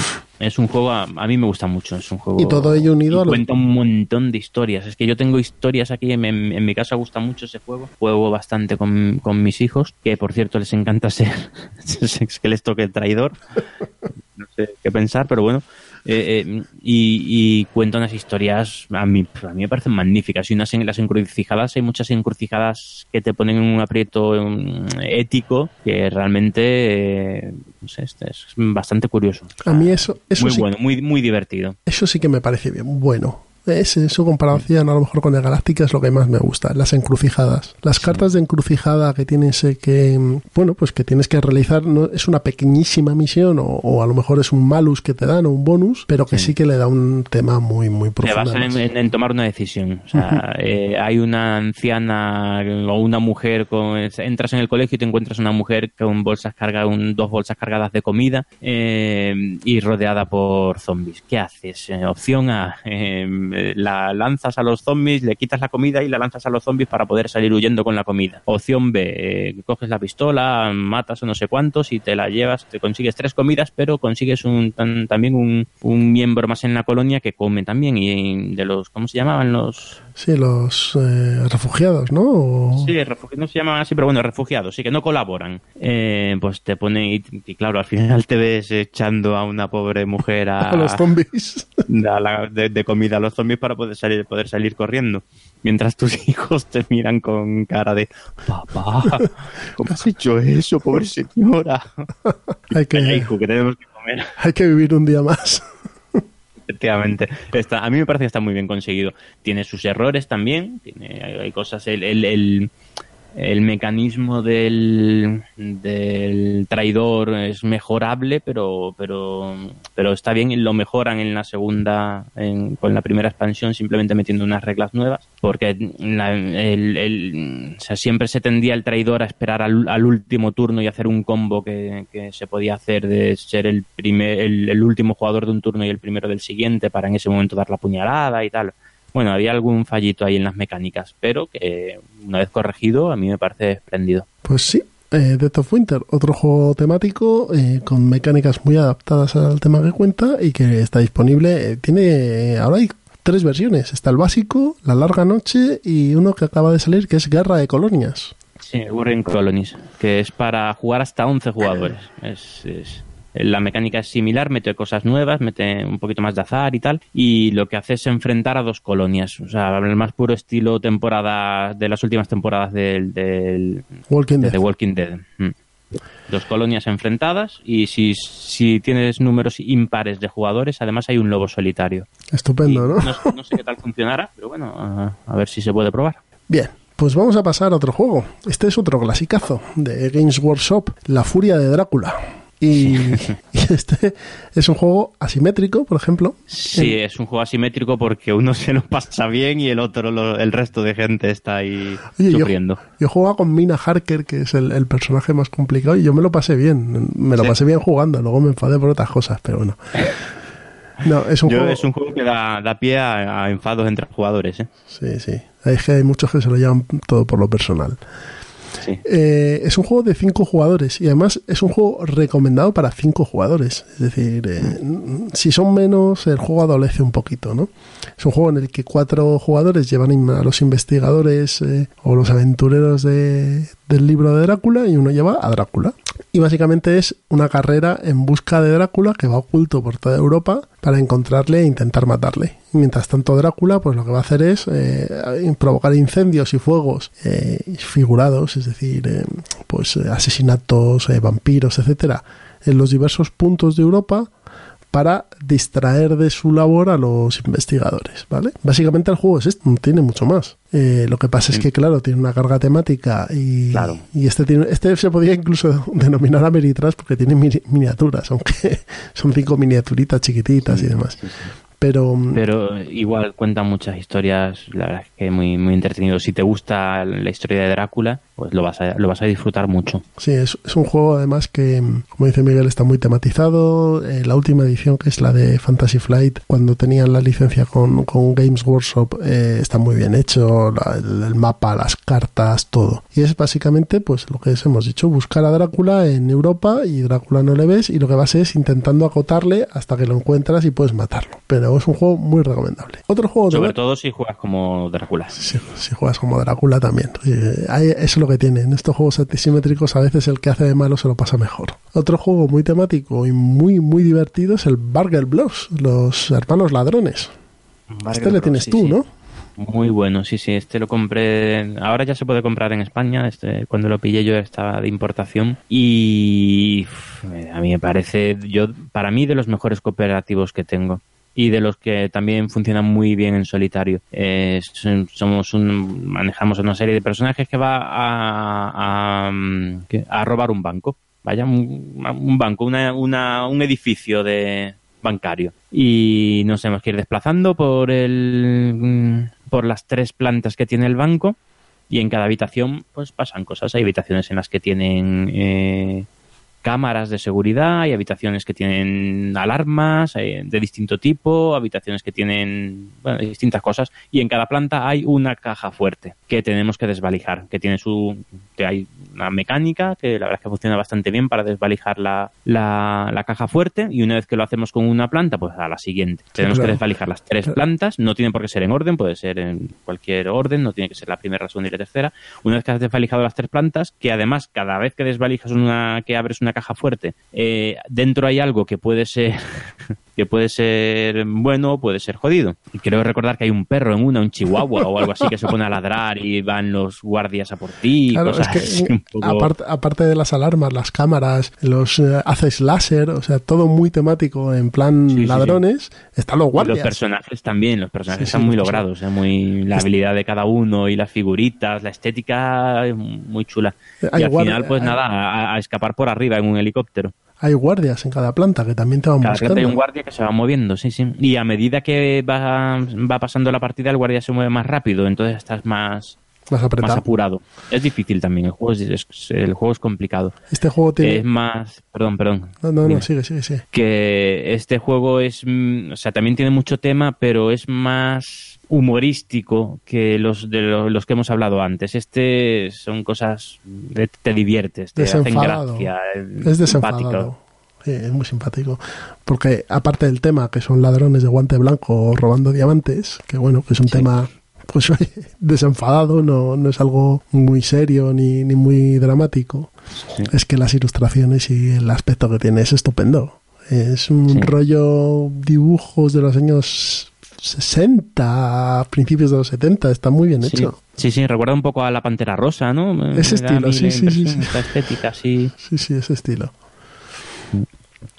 Es un juego, a, mí me gusta mucho, es un juego... Y todo ello unido a Cuenta un montón de historias, es que yo tengo historias aquí, en, mi casa gusta mucho ese juego, juego bastante con, con mis hijos, que por cierto les encanta ser, que les toque el traidor, no sé qué pensar, pero bueno, eh, eh, y, cuenta unas historias, a mí, a mí me parecen magníficas. Y unas en las encrucijadas, hay muchas encrucijadas que te ponen en un aprieto um, ético que realmente eh, es, bastante curioso. A mí eso, eso muy bueno, muy, muy divertido. Eso sí que me parece bien, bueno es, en su comparación a lo mejor con el Galáctica es lo que más me gusta, las encrucijadas. Las cartas de encrucijada que tienes que, bueno, pues que tienes que realizar, no es una pequeñísima misión o, a lo mejor es un malus que te dan o un bonus, pero que sí, que le da un tema muy, muy profundo. Te vas en, tomar una decisión. O sea, eh, hay una anciana o una mujer, con, entras en el colegio y te encuentras una mujer con bolsas cargadas, dos bolsas cargadas de comida eh, y rodeada por zombies. ¿Qué haces? Eh, opción A la lanzas a los zombies, le quitas la comida y la lanzas a los zombies para poder salir huyendo con la comida. Opción B, eh, coges la pistola, matas a no sé cuántos y te la llevas, te consigues tres comidas, pero consigues un, también un, un miembro más en la colonia que come también y de los, ¿cómo se llamaban los? Sí, los eh, refugiados, ¿no? Sí, no se llaman así, pero bueno, refugiados, sí, que no colaboran. Eh, pues te pone, y, claro, al final te ves echando a una pobre mujer a, los zombies. de, comida a los zombies para poder salir, poder salir corriendo. Mientras tus hijos te miran con cara de, papá, ¿cómo has hecho eso, pobre señora? Hay que, hijo, que tenemos que comer. Hay que vivir un día más. Efectivamente. Está, a mí me parece que está muy bien conseguido. Tiene sus errores también. Tiene, hay, cosas. el, el, el mecanismo del, del, traidor es mejorable, pero, pero, pero está bien y lo mejoran en la segunda, con la primera expansión, simplemente metiendo unas reglas nuevas, porque el, siempre se tendía el traidor a esperar al, último turno y hacer un combo que, que, se podía hacer de ser el, primer, el último jugador de un turno y el primero del siguiente para en ese momento dar la puñalada y tal. Bueno, había algún fallito ahí en las mecánicas, pero que una vez corregido a mí me parece espléndido. Pues sí, eh, Death of Winter, otro juego temático eh, con mecánicas muy adaptadas al tema que cuenta y que está disponible. Eh, tiene ahora hay tres versiones. Está el básico, la larga noche y uno que acaba de salir que es Guerra de Colonias. Sí, Warring Colonies, que es para jugar hasta 11 jugadores. es, la mecánica es similar, mete cosas nuevas, mete un poquito más de azar y tal, y lo que hace es enfrentar a dos colonias, o sea, el más puro estilo temporada de las últimas temporadas del, del Walking de The Walking Dead. Mm. Dos colonias enfrentadas y si, si tienes números impares de jugadores, además hay un lobo solitario. Estupendo, ¿no? ¿no? sé qué tal funcionará, pero bueno, a ver si se puede probar. Bien, pues vamos a pasar a otro juego. Este es otro clasicazo de Games Workshop, La Furia de Drácula. Y, este es un juego asimétrico, por ejemplo. Sí, es un juego asimétrico porque uno se lo pasa bien y el otro, el resto de gente está ahí sufriendo. Yo, yo con Mina Harker, que es el, personaje más complicado, y yo me lo pasé bien. Me lo pasé bien jugando, luego me enfadé por otras cosas, pero bueno. No, es un, juego... es un juego que da, pie a, enfados entre jugadores. ¿eh? Sí, sí. Hay, hay muchos que se lo llevan todo por lo personal. Eh, es un juego de cinco jugadores y además es un juego recomendado para cinco jugadores. Es decir, eh, si son menos, el juego adolece un poquito, ¿no? Es un juego en el que cuatro jugadores llevan a los investigadores eh, o los aventureros de, del libro de Drácula y uno lleva a Drácula. y básicamente es una carrera en busca de Drácula que va oculto por toda Europa para encontrarle e intentar matarle. mientras tanto Drácula pues lo que va a hacer es eh, provocar incendios y fuegos eh, figurados, es decir, eh, pues asesinatos, vampiros, etcétera, en los diversos puntos de Europa para distraer de su labor a los investigadores, ¿vale? Básicamente el juego es esto, no tiene mucho más. Eh, lo que pasa es que, claro, tiene una carga temática y, y este, tiene, este se podría incluso denominar Ameritrash porque tiene miniaturas, aunque son cinco miniaturitas chiquititas y demás. Pero, pero igual cuenta muchas historias, la verdad es que muy, muy entretenido. Si te gusta la historia de Drácula, pues lo vas a, lo vas a disfrutar mucho. Sí, es, es un juego además que, como dice Miguel, está muy tematizado. Eh, la última edición, que es la de Fantasy Flight, cuando tenían la licencia con, con Games Workshop, eh, está muy bien hecho, el, mapa, las cartas, todo. Y es básicamente, pues lo que hemos dicho, buscar a Drácula en Europa y Drácula no le ves y lo que vas es intentando acotarle hasta que lo encuentras y puedes matarlo. Pero es un juego muy recomendable. Otro juego... Sobre todo si juegas como Drácula. Si, si juegas como Drácula también. Eh, eso que tiene. En estos juegos antisimétricos a veces el que hace de malo se lo pasa mejor. Otro juego muy temático y muy muy divertido es el Burger Blues, los hermanos ladrones. este le tienes tú, ¿no? Muy bueno, sí, sí, este lo compré, ahora ya se puede comprar en España, este, cuando lo pillé yo estaba de importación y a mí me parece, yo, para mí de los mejores cooperativos que tengo y de los que también funcionan muy bien en solitario. Eh, somos un, manejamos una serie de personajes que va a, a, robar un banco. Vaya, un, banco, una, una, un edificio de bancario. Y nos hemos que ir desplazando por el por las tres plantas que tiene el banco y en cada habitación pues pasan cosas. Hay habitaciones en las que tienen eh, cámaras de seguridad, hay habitaciones que tienen alarmas eh, de distinto tipo, habitaciones que tienen distintas cosas y en cada planta hay una caja fuerte que tenemos que desvalijar, que tiene su que hay una mecánica que la verdad es que funciona bastante bien para desvalijar la, la, caja fuerte y una vez que lo hacemos con una planta, pues a la siguiente. tenemos que desvalijar las tres plantas, no tiene por qué ser en orden, puede ser en cualquier orden, no tiene que ser la primera, la segunda y la tercera. Una vez que has desvalijado las tres plantas, que además cada vez que desvalijas una, que abres una caja fuerte, eh, dentro hay algo que puede ser que puede ser bueno o puede ser jodido. Y creo recordar que hay un perro en una, un chihuahua o algo así que se pone a ladrar y van los guardias a por ti. cosas aparte, de las alarmas, las cámaras, los eh, haces láser, o sea, todo muy temático en plan ladrones, están los guardias. los personajes también, los personajes están muy logrados, ¿eh? muy la habilidad de cada uno y las figuritas, la estética muy chula. y al final, pues nada, a escapar por arriba en un helicóptero hay guardias en cada planta que también te van cada buscando. hay un guardia que se va moviendo, sí, sí. Y a medida que va, va pasando la partida, el guardia se mueve más rápido, entonces estás más, más, apurado. Es difícil también, el juego es, el juego es complicado. Este juego tiene... Es más... Perdón, perdón. No, no, no, sigue, sigue, sigue. Que este juego es... Mm, o sea, también tiene mucho tema, pero es más humorístico que los de los que hemos hablado antes. Este son cosas te diviertes, te hacen gracia. Es desenfadado. Sí, es muy simpático. Porque aparte del tema, que son ladrones de guante blanco robando diamantes, que bueno, que es un tema pues desenfadado, no, no es algo muy serio ni, ni muy dramático. Es que las ilustraciones y el aspecto que tiene es estupendo. Es un rollo dibujos de los años 60, principios de los 70, está muy bien hecho. Sí, sí, recuerda un poco a la Pantera Rosa, ¿no? Ese estilo, sí, sí, sí, estética, sí. Sí, sí, ese estilo.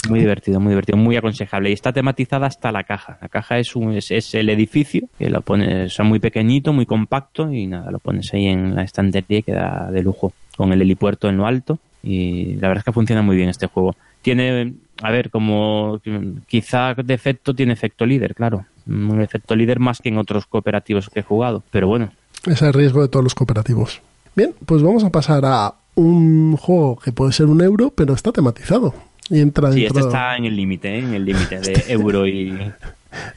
Muy divertido, muy divertido, muy aconsejable. Y está tematizada hasta la caja. La caja es, un, es, el edificio, que lo pones, es muy pequeñito, muy compacto, y nada, lo pones ahí en la estantería y queda de lujo, con el helipuerto en lo alto. Y la verdad es que funciona muy bien este juego. Tiene, a ver, como quizá defecto tiene efecto líder, claro un efecto líder más que en otros cooperativos que he jugado. Pero bueno. Es el riesgo de todos los cooperativos. Bien, pues vamos a pasar a un juego que puede ser un euro, pero está tematizado. Y entra sí, este está en el límite, ¿eh? en el límite de euro y...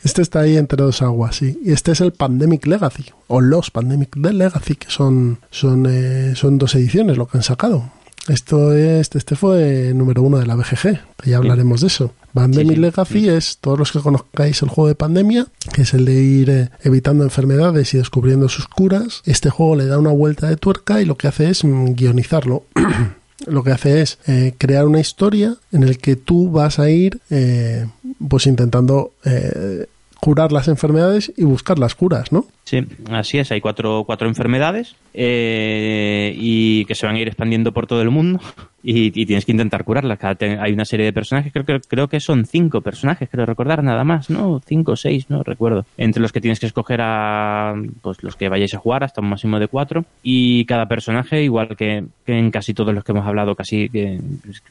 Este está ahí entre dos aguas, sí. Y este es el Pandemic Legacy, o los Pandemic Legacy, que son, son, eh, son dos ediciones lo que han sacado. Esto es, este fue número uno de la BGG, ya hablaremos de eso. Pandemic Legacy es, todos los que conozcáis el juego de pandemia, que es el de ir eh, evitando enfermedades y descubriendo sus curas. Este juego le da una vuelta de tuerca y lo que hace es mm, guionizarlo. lo que hace es eh, crear una historia en el que tú vas a ir eh, pues intentando eh, curar las enfermedades y buscar las curas, ¿no? Sí, así es. Hay cuatro, cuatro enfermedades eh, y que se van a ir expandiendo por todo el mundo y, y tienes que intentar curarlas. Cada hay una serie de personajes, creo, que creo que son cinco personajes, creo recordar, nada más, ¿no? Cinco o seis, no recuerdo. Entre los que tienes que escoger a pues los que vayáis a jugar hasta un máximo de cuatro y cada personaje, igual que, que en casi todos los que hemos hablado, casi, que,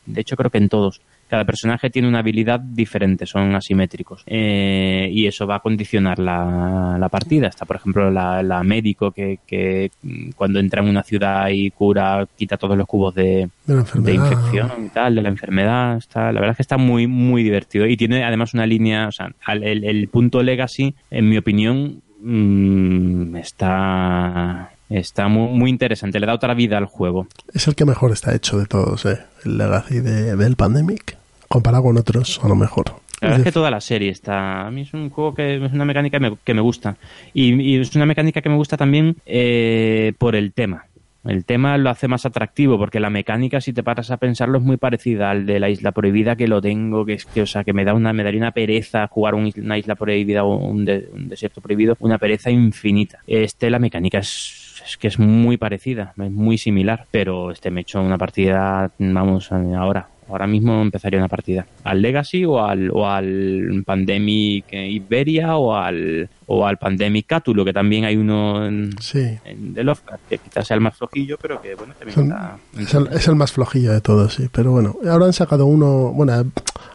de hecho creo que en todos, cada personaje tiene una habilidad diferente, son asimétricos. Eh, y eso va a condicionar la, la partida. Está, por ejemplo, la, la médico que, que cuando entra en una ciudad y cura, quita todos los cubos de, De la de enfermedad. infección y tal, de la enfermedad. Está, la verdad es que está muy, muy divertido. Y tiene además una línea, o sea, el, el punto legacy, en mi opinión, mm, está, está muy, muy interesante. Le da otra vida al juego. Es el que mejor está hecho de todos, ¿eh? El Legacy de, del Pandemic. Comparado con otros, a lo mejor. La verdad es que toda la serie está. A mí es un juego que es una mecánica que me, que me gusta. Y, y es una mecánica que me gusta también eh, por el tema. El tema lo hace más atractivo porque la mecánica, si te paras a pensarlo, es muy parecida al de la isla prohibida que lo tengo, que es que, o sea, que me da una, me daría una pereza jugar un- una isla prohibida o un, de- un desierto prohibido, una pereza infinita. Este, la mecánica es, es que es muy parecida, es muy similar, pero este me he hecho una partida, vamos, ahora, ahora mismo empezaría una partida. ¿Al Legacy o al, o al Pandemic Iberia o al, o al Pandemic Cthulhu, que también hay uno en, Sí. en de Lovecraft, que quizás sea el más flojillo, pero que bueno, también está... Es el, es el más flojillo de todos, sí. Pero bueno, ahora han sacado uno. Bueno,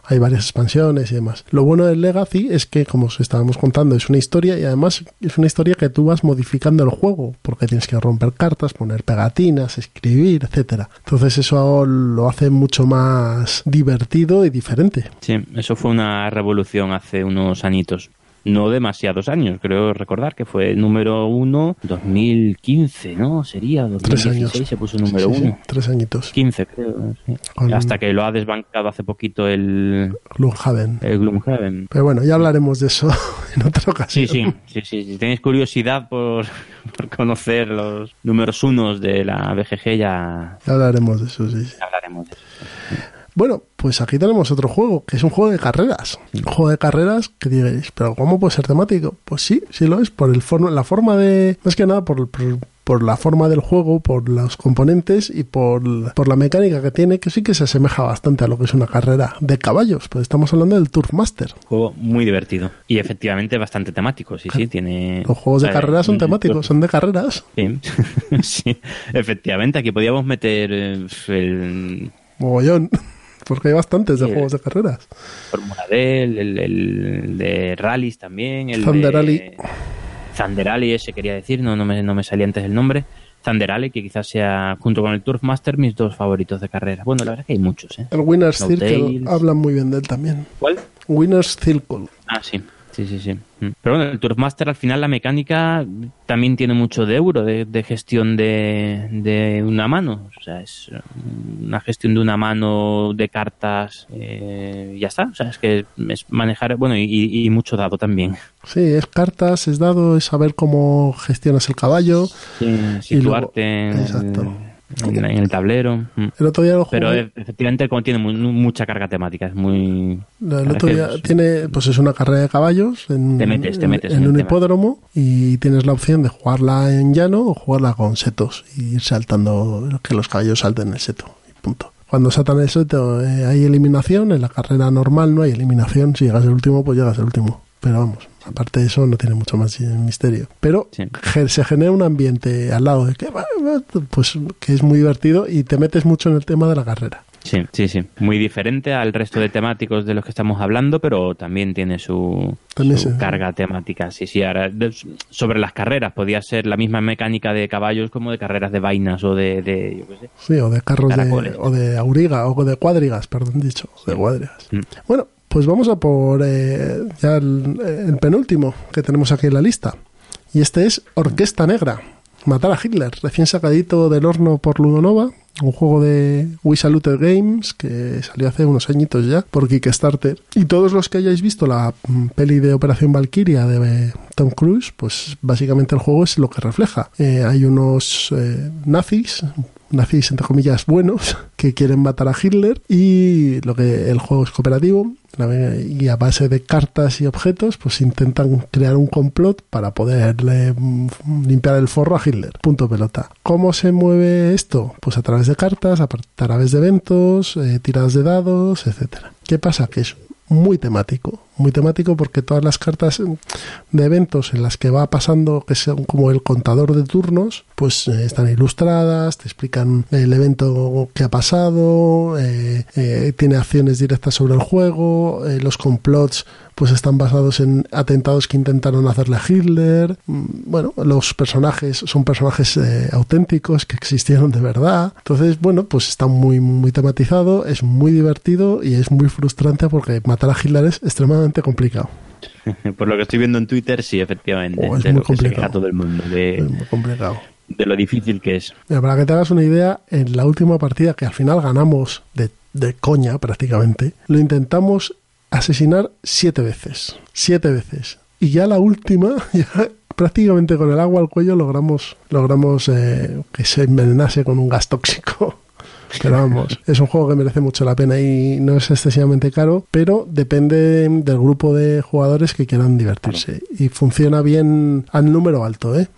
hay varias expansiones y demás. Lo bueno del Legacy es que, como os estábamos contando, es una historia y además es una historia que tú vas modificando el juego, porque tienes que romper cartas, poner pegatinas, escribir, etcétera. Entonces, eso lo hace mucho más divertido y diferente. Sí, eso fue una revolución hace unos añitos. No demasiados años, creo recordar que fue número uno 2015, ¿no? Sería Tres 2016 años. se puso número Sí, sí, uno. tres añitos. 15, creo. sí. Con- Hasta que lo ha desbancado hace poquito el, Gloomhaven. el Gloomhaven. Pero bueno, ya hablaremos de eso en otra ocasión. Sí, sí, sí, sí. Si tenéis curiosidad por, por conocer los números unos de la BGG, ya Ya hablaremos de eso, sí, sí. hablaremos de eso. Bueno, pues aquí tenemos otro juego, que es un juego de carreras. Un juego de carreras que diréis, pero ¿cómo puede ser temático? Pues sí, sí lo es, por el forma, la forma de... Más que nada por, por, por la forma del juego, por los componentes y por, por la mecánica que tiene, que sí que se asemeja bastante a lo que es una carrera de caballos. Pues estamos hablando del Turf Master. Juego muy divertido. Y efectivamente bastante temático, sí, sí. Tiene. Los juegos de carreras son temáticos, son de carreras. Sí, sí, efectivamente, aquí podíamos meter eh, el Mogollón. Porque hay bastantes de juegos de carreras. Fórmula D, el, el- el de rallies también, el Thunder de Alley. Thunder Alley, ese quería decir, no, no, me, no me salía antes el nombre. Thunder Alley, que quizás sea, junto con el Turf Master, mis dos favoritos de carrera. Bueno, la verdad es que hay muchos, ¿eh? El Winner's No Circle hablan muy bien de él también. ¿Cuál? Winner's Circle. Ah, sí. Sí, sí, sí. Mm. Pero bueno, el Turfmaster al final la mecánica también tiene mucho de euro, de, de gestión de, de una mano. O sea, es una gestión de una mano de cartas eh, y ya está. O sea, es que es manejar, bueno, y, y- y mucho dado también. Sí, es cartas, es dado, es saber cómo gestionas el caballo. Sí, situarte en, exacto. En- en el tablero. Mm. El otro día lo Pero jugué. e- efectivamente como tiene mu- mucha carga temática, es muy... El otro día es tiene, pues es una carrera de caballos en, Te metes, te metes en un tema. hipódromo y tienes la opción de jugarla en llano o jugarla con setos y ir saltando, que los caballos salten el seto y punto. Cuando saltan el seto eh, hay eliminación, en la carrera normal no hay eliminación, si llegas el último pues llegas el último. Pero vamos, aparte de eso no tiene mucho más misterio. Pero Sí. se genera un ambiente al lado de que, pues, que es muy divertido y te metes mucho en el tema de la carrera. Sí, sí, sí. Muy diferente al resto de temáticos de los que estamos hablando, pero también tiene su, También su sí. carga temática. Sí, sí. Ahora, de- sobre las carreras, podía ser la misma mecánica de caballos como de carreras de vainas o de, de yo qué sé. Sí, o de carros de, o de auriga, o de cuadrigas, perdón dicho, de cuadrigas. Mm. Bueno, pues vamos a por eh, ya el, el penúltimo que tenemos aquí en la lista. Y este es Orquesta Negra, Matar a Hitler, recién sacadito del horno por Ludonova, un juego de We Salute Games que salió hace unos añitos ya por Kickstarter. Y todos los que hayáis visto la mm, peli de Operación Valkyria de eh, Tom Cruise, pues básicamente el juego es lo que refleja. Eh, hay unos eh, nazis nazis entre comillas buenos que quieren matar a Hitler y lo que el juego es cooperativo y a base de cartas y objetos pues intentan crear un complot para poderle mm, limpiar el forro a Hitler. Punto pelota. ¿Cómo se mueve esto? Pues a través de cartas, a través de eventos, eh, tiradas de dados, etcétera. ¿Qué pasa? Que es muy temático, muy temático porque todas las cartas de eventos en las que va pasando, que son como el contador de turnos, pues eh, están ilustradas, te explican el evento que ha pasado, eh, eh, tiene acciones directas sobre el juego, los complots pues están basados en atentados que intentaron hacerle a Hitler. Mm, bueno, los personajes son personajes auténticos que existieron de verdad. Entonces, bueno, pues está muy, muy tematizado, es muy divertido y es muy frustrante porque matar a Hitler es extremadamente complicado. Por lo que estoy viendo en Twitter, sí, efectivamente. Oh, es muy complicado. todo el mundo de, muy complicado. de lo difícil que es. para que te hagas una idea, en la última partida que al final ganamos de, de coña prácticamente, lo intentamos asesinar siete veces. Siete veces. Y ya la última, ya prácticamente con el agua al cuello logramos, logramos eh, que se envenenase con un gas tóxico. Pero vamos, es un juego que merece mucho la pena y no es excesivamente caro, pero depende del grupo de jugadores que quieran divertirse. Y funciona bien al número alto, ¿eh?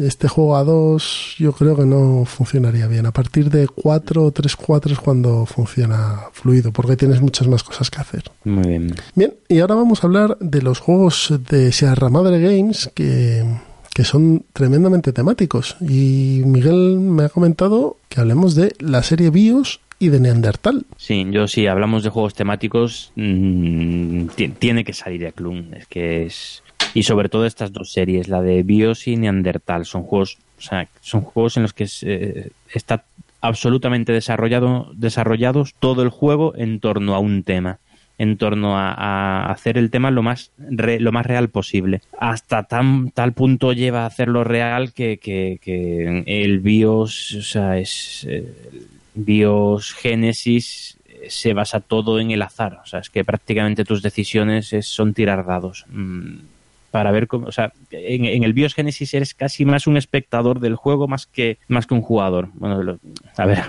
Este juego a dos yo creo que no funcionaría bien. A partir de cuatro o tres cuatro es cuando funciona fluido, porque tienes muchas más cosas que hacer. Muy bien. Bien, y ahora vamos a hablar de los juegos de Sierra Madre Games que que son tremendamente temáticos. Y Miguel me ha comentado que hablemos de la serie BIOS y de Neandertal. Sí, yo sí, hablamos de juegos temáticos, mm, tiene que salir de Clun. Es que es. Y sobre todo estas dos series, la de BIOS y Neandertal, son juegos, o sea, son juegos en los que eh, está absolutamente desarrollado, desarrollados todo el juego en torno a un tema en torno a, hacer el tema lo más lo más real posible. Hasta tal punto lleva a hacerlo real que, el BIOS, o sea, es eh, BIOS Génesis se basa todo en el azar. O sea, es que prácticamente tus decisiones son tirar dados. Mm, para ver cómo, o sea, en, en, el BIOS Génesis eres casi más un espectador del juego más que, más que un jugador. Bueno, a ver,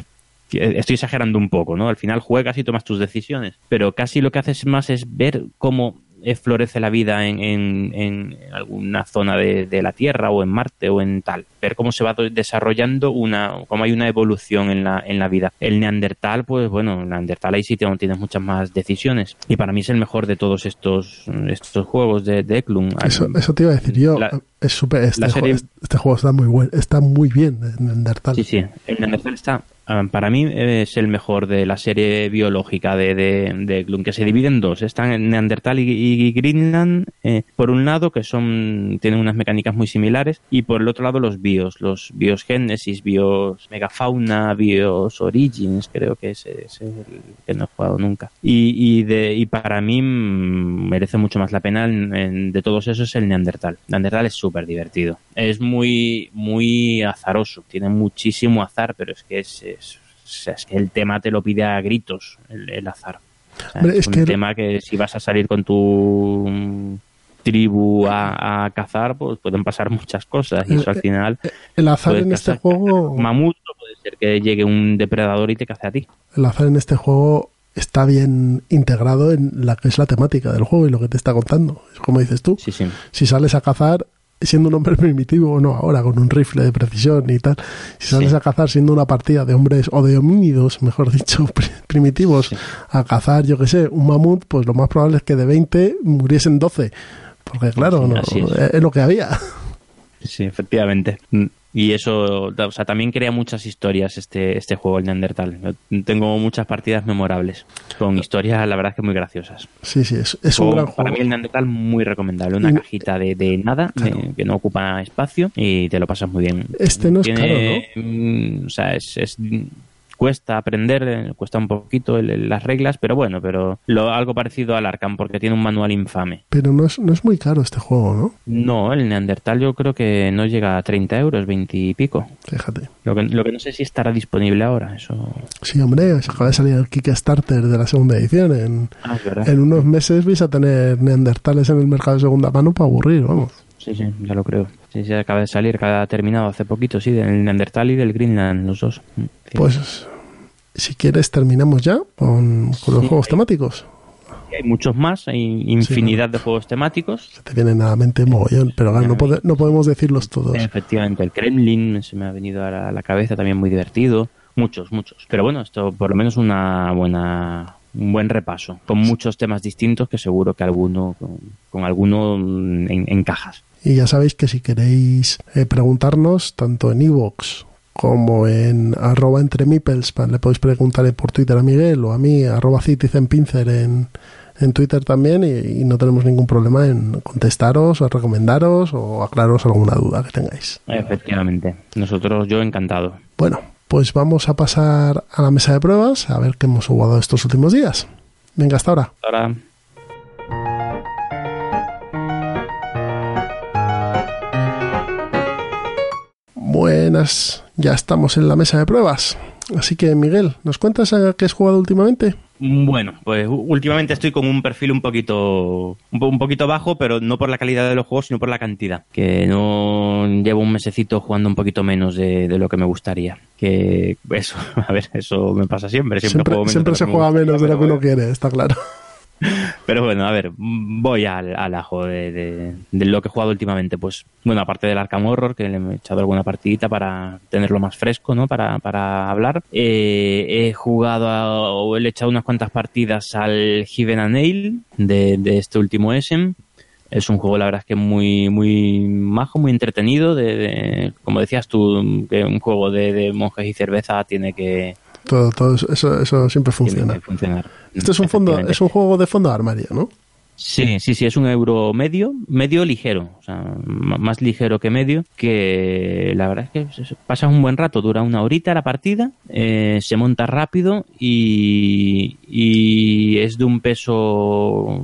estoy exagerando un poco, ¿no? Al final juegas y tomas tus decisiones, pero casi lo que haces más es ver cómo florece la vida en, en, alguna zona de, la Tierra o en Marte o en tal. Ver cómo se va desarrollando una, cómo hay una evolución en la, en la vida. El Neandertal, pues bueno, el Neandertal ahí sí tienes muchas más decisiones. Y para mí es el mejor de todos estos, estos juegos de, de Eklund. Eso, eso te iba a decir yo. Es super, este, juego, este juego está muy bueno, está muy bien, el Neandertal. Sí, sí, el Neandertal está Ah, para mí es el mejor de la serie biológica de, de, que se divide en dos. Están en Neandertal y, Greenland, eh, por un lado, que son tienen unas mecánicas muy similares, y por el otro lado los bios, los bios Genesis, bios Megafauna, bios Origins, creo que es, es el que no he jugado nunca. Y, y, de, y para mí mm, merece mucho más la pena de todos esos el Neandertal. Neandertal es súper divertido. Es muy, muy azaroso, tiene muchísimo azar, pero es que es es, que el tema te lo pide a gritos, el, azar. es, un tema que si vas a salir con tu tribu a, cazar, pues pueden pasar muchas cosas. Y eso al final. El azar en este juego. Mamut, puede ser que llegue un depredador y te cace a ti. El azar en este juego está bien integrado en la que es la temática del juego y lo que te está contando. Es como dices tú. Si sales a cazar, siendo un hombre primitivo o no ahora con un rifle de precisión y tal si sales a cazar siendo una partida de hombres o de homínidos mejor dicho primitivos a cazar yo que sé un mamut pues lo más probable es que de 20 muriesen 12 porque claro no, es. lo que había. Sí efectivamente y eso, o sea, también crea muchas historias este, este juego, el Neandertal. Tengo muchas partidas memorables, con historias, la verdad, es que muy graciosas. Sí, sí, es, es un gran juego. Para mí el Neandertal muy recomendable. Una cajita de, de nada, que no ocupa espacio, y te lo pasas muy bien. Este no es caro, ¿no? Mm, o sea, es, es cuesta aprender, eh, cuesta un poquito las reglas, pero bueno, pero lo, algo parecido al Arkham porque tiene un manual infame. Pero no es, no es muy caro este juego, ¿no? No, el Neandertal yo creo que no llega a 30 euros, 20 y pico. Fíjate. Lo que, lo que no sé si estará disponible ahora, eso... Sí, hombre, se acaba de salir el Kickstarter de la segunda edición. En, ah, en unos meses vais a tener Neandertales en el mercado de segunda mano para aburrir, vamos. Sí, sí, ya lo creo. Sí, sí, acaba de salir, acaba ha terminado hace poquito, sí, del Neandertal y del Greenland, los dos. Sí. Pues si quieres terminamos ya con, con los Sí, juegos hay- temáticos. hay muchos más, hay infinidad de juegos temáticos. Se te vienen a la mente mogollón, pero no, pode- no podemos decirlos todos. Efectivamente, el Kremlin se me ha venido a la, cabeza también muy divertido. Muchos, muchos. Pero bueno, esto por lo menos una buena un buen repaso, con muchos temas distintos que seguro que alguno con, con alguno mm, en- encajas. Y ya sabéis que si queréis eh, preguntarnos, tanto en iVoox como en arroba entre le podéis preguntar por Twitter a Miguel o a mí, arroba citizenpincer en, en Twitter también, y, y no tenemos ningún problema en contestaros o recomendaros o aclararos alguna duda que tengáis. Efectivamente. Nosotros, yo encantado. Bueno, pues vamos a pasar a la mesa de pruebas a ver qué hemos jugado estos últimos días. Venga, hasta ahora. Ahora, Buenas, ya estamos en la mesa de pruebas. Así que, Miguel, ¿nos cuentas a qué has jugado últimamente? Bueno, pues últimamente estoy con un perfil un poquito un, po- un poquito bajo, pero no por la calidad de los juegos, sino por la cantidad. Que no llevo un mesecito jugando un poquito menos de, de lo que me gustaría. Que eso, a ver, eso me pasa siempre. Siempre, Siempre, juego menos siempre de lo se juega menos de lo que uno quiere, está claro. Pero bueno, a ver, voy al, ajo de, lo que he jugado últimamente. Pues bueno, aparte del Arkham Horror, que le he echado alguna partidita para tenerlo más fresco, ¿no? Para, para hablar. Eh, he jugado o he echado unas cuantas partidas al Heaven and Nail de, de este último Essen. Es un juego, la verdad es que muy, muy majo, muy entretenido. De, de- como decías tú, que un juego de monjes y cerveza tiene que, Todo, todo eso, eso, siempre funciona. funcionar. Este es un fondo, es un juego de fondo de armario, ¿no? Sí, sí, sí, es un euro medio, medio ligero, o sea, más ligero que medio, que la verdad es que pasas un buen rato, dura una horita la partida, eh, se monta rápido y, y es de un peso,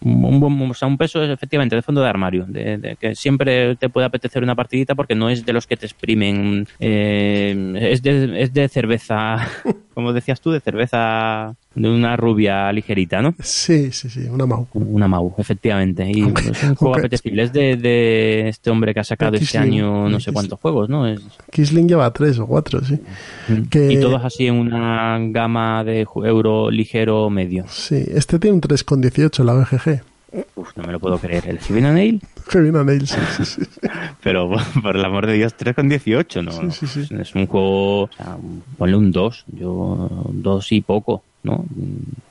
un, buen- o sea, un peso es efectivamente de fondo de armario, de que siempre te puede apetecer una partidita porque no es de los que te exprimen, eh, es, de, es de cerveza, como decías tú, de cerveza de una rubia ligerita, ¿no? Sí, sí, sí, una Mau. Una Mau, efectivamente. Y Aunque- es un juego apetecible. Es de, de este hombre que ha sacado este año no sé Kisling. cuántos juegos, ¿no? Es- Kisling lleva tres o cuatro, sí. Que- Y todos así en una gama de euro ligero medio. Sí, este tiene un 3,18 la BGG. Uf, no me lo puedo creer. El and Nail, a Nail, sí, sí, sí. pero por el amor de Dios, 3,18, ¿no? Sí, sí, sí. Es- Es un juego, o sea, ponle un 2, yo 2 y poco, ¿no?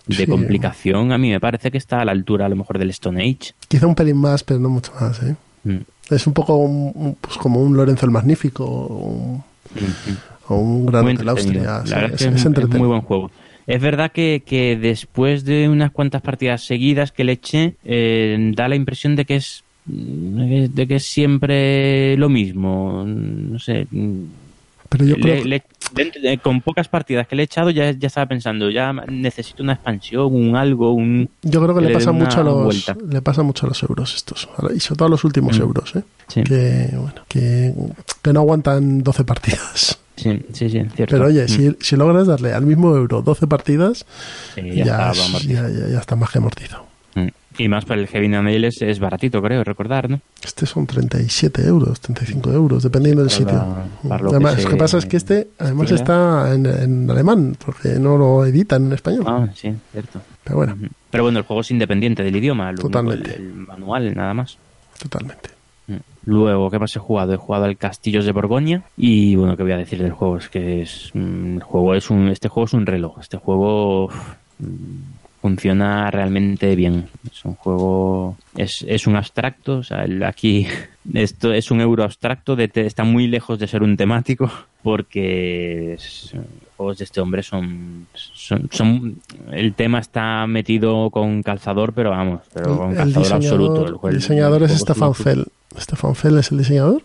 De Sí. complicación, a mí me parece que está a la altura a lo mejor del Stone Age. Quizá un pelín más, pero no mucho más, ¿eh? Mm. Es un poco un- pues como un Lorenzo el Magnífico o un, Ujú. o un Gran Hotel entretenido. Austria. La verdad es, es, que es, es es entretenido. muy buen juego. Es verdad que, que después de unas cuantas partidas seguidas que le eché, eh, da la impresión de que es de que es siempre lo mismo. No sé. Pero yo creo le- con pocas partidas que le he echado ya, ya estaba pensando, ya necesito una expansión, un algo, un... Yo creo que que le pasa mucho a los vuelta. le pasa mucho a los euros estos y sobre todo a los últimos Mm. euros, ¿eh? Sí, que bueno que, que no aguantan 12 partidas. sí, sí, sí, cierto. Pero oye, Mm. si, si logras darle al mismo euro 12 partidas, Sí, ya, ya, es- está, ya, ya- está más que amortizo. Y más para el Heavy Nail es, es baratito, creo, recordar, ¿no? Este son 37 euros, 35 euros, dependiendo del sitio. la- que además, lo que pasa es que este además estila. está en, en alemán, porque no lo editan en español. Ah, sí, cierto. Pero bueno. Pero bueno, el juego es independiente del idioma, único, Totalmente. el, el manual, nada más. totalmente. Mm. Luego, ¿qué más he jugado? He jugado al Castillos de Borgoña y bueno, ¿qué voy a decir del juego? Es que es, mm, el juego es un, este juego es un reloj. Este juego mm, funciona realmente bien. Es un juego, es, es un abstracto, o sea, el- aquí esto es un euro abstracto, de, te- está muy lejos de ser un temático porque es- los juegos de este hombre son, son, son- el tema está metido con calzador, pero vamos, pero con el calzador absoluto. juego- el diseñador es Stefan Fell. Stefan Fell es el diseñador,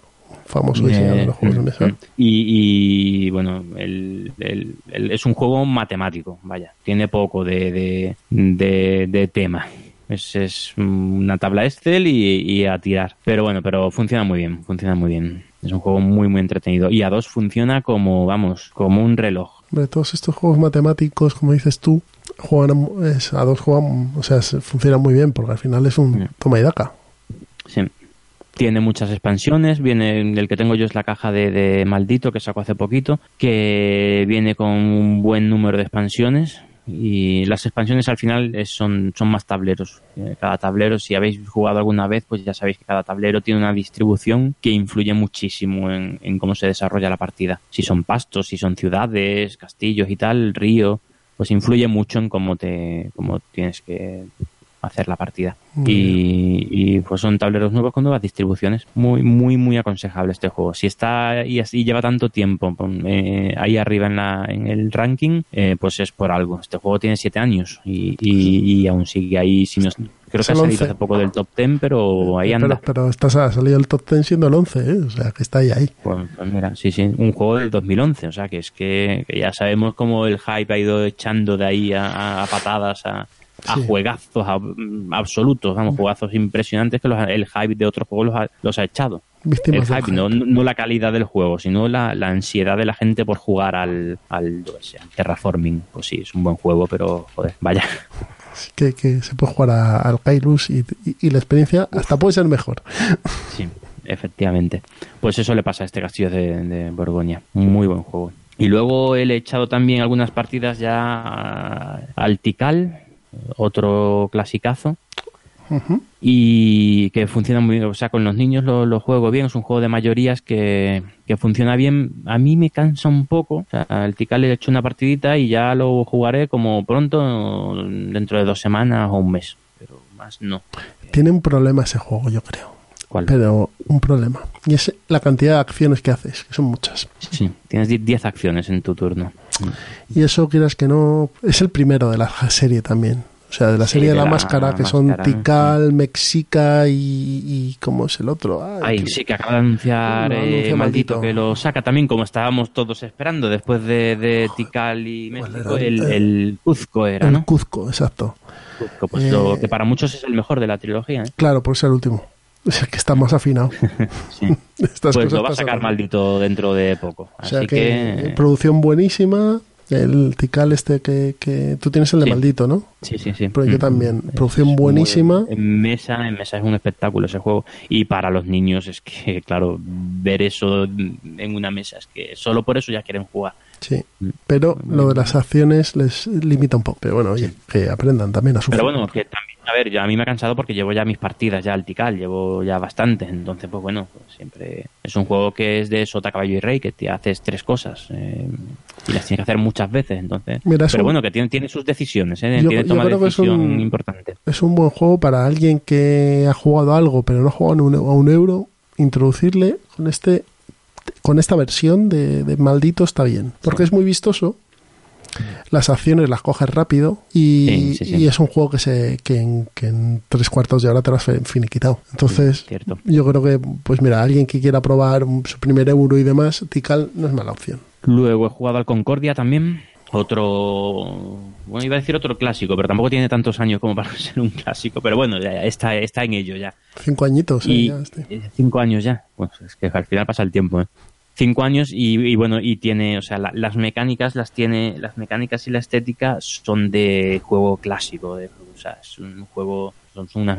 famoso diseñador de los juegos de mesa. Mm, Y, y, bueno, el, el- el- es un juego matemático, vaya, tiene poco de, de, de- de tema. Es, es una tabla Excel y, y a tirar. Pero bueno, pero funciona muy bien, funciona muy bien. Es un juego muy, muy entretenido. Y a dos funciona como, vamos, como un reloj. Hombre, todos estos juegos matemáticos, como dices tú, juegan a, es- a dos juegan, o sea, se- funcionan muy bien, porque al final es un toma y daca. Tiene muchas expansiones, viene el que tengo yo es la caja de, de Maldito que sacó hace poquito, que viene con un buen número de expansiones, y las expansiones al final son, son más tableros. Eh, cada tablero, si habéis jugado alguna vez, pues ya sabéis que cada tablero tiene una distribución que influye muchísimo en, en cómo se desarrolla la partida. Si son pastos, si son ciudades, castillos y tal, río, pues influye mucho en cómo te cómo tienes que hacer la partida. Y, y, pues son tableros nuevos con nuevas distribuciones. Muy, muy, muy aconsejable este juego. Si está y así lleva tanto tiempo eh, ahí arriba en, la, en el ranking, eh, pues es por algo. Este juego tiene siete años y, y, aún sigue ahí. Si no, creo que ha salido hace poco del top 10, pero ahí anda. Pero, pero ha salido el top 10 siendo el 11, ¿eh? o sea, que está ahí. ahí. Pues, pues, mira, sí, sí, un juego del 2011, o sea, que es que, que ya sabemos cómo el hype ha ido echando de ahí a, a patadas a a juegazos absolutos, vamos, juegazos impresionantes que el hype de otros juegos los ha, los ha echado. el hype, No, no, la calidad del juego, sino la, la, ansiedad de la gente por jugar al, al, Terraforming. Pues sí, es un buen juego, pero joder, vaya. Que, que se puede jugar al Kairos y, y, la experiencia hasta puede ser mejor. Sí, efectivamente. Pues eso le pasa a este castillo de, de Borgoña. Muy buen juego. Y luego he echado también algunas partidas ya al Tikal, otro clasicazo. Y que funciona muy bien, o sea, con los niños lo, juego bien, es un juego de mayorías que, funciona bien. A mí me cansa un poco, o sea, al Tikal le he hecho una partidita y ya lo jugaré como pronto, dentro de dos semanas o un mes, pero más no. Tiene un problema ese juego, yo creo. ¿Cuál? Pero un problema. Y es la cantidad de acciones que haces, que son muchas. Sí, tienes 10 acciones en tu turno. Y eso, quieras que no, es el primero de la serie también. O sea, de la serie de la, máscara, que son Tikal, Mexica y, y, ¿Cómo es el otro? Ay, sí, que acaba de anunciar eh, maldito. que lo saca también, como estábamos todos esperando, después de, de Tikal y México, el, el, Cuzco era, ¿no? El Cuzco, exacto. Cuzco, pues lo que para muchos es el mejor de la trilogía. ¿eh? Claro, por ser el último. Es que está más afinado. sí. pues lo va a sacar maldito dentro de poco. Así que, Producción buenísima, el Tikal este que, que tú tienes el de maldito, ¿no? Sí, sí, sí. Pero yo mm. también. Producción buenísima. En mesa, en mesa es un espectáculo ese juego. Y para los niños es que, claro, ver eso en una mesa es que solo por eso ya quieren jugar. Sí, mm. pero lo de las acciones les limita un poco. Pero bueno, oye, que aprendan también a su Pero bueno, que también, a ver, ya a mí me ha cansado porque llevo ya mis partidas ya al Tikal, llevo ya bastante. Entonces, pues bueno, pues siempre es un juego que es de sota, caballo y rey, que te haces tres cosas eh, y las tienes que hacer muchas veces. Entonces, pero bueno, que tiene, tiene sus decisiones, ¿eh? tiene toma de decisión importante. Es un buen juego para alguien que ha jugado algo, pero no ha jugado a un euro, introducirle con este con esta versión de, Maldito está bien, porque es muy vistoso. Las acciones las coges rápido y, es un juego que se que en, tres cuartos de hora te lo has finiquitado. Entonces, yo creo que, pues mira, alguien que quiera probar su primer euro y demás, Tikal no es mala opción. Luego he jugado al Concordia también, otro bueno iba a decir otro clásico pero tampoco tiene tantos años como para ser un clásico pero bueno ya está está en ello ya. Cinco añitos y, eh, cinco años ya. Pues es que al final pasa el tiempo ¿eh? cinco años y, bueno y tiene o sea las mecánicas las tiene las mecánicas y la estética son de juego clásico de, o sea es un juego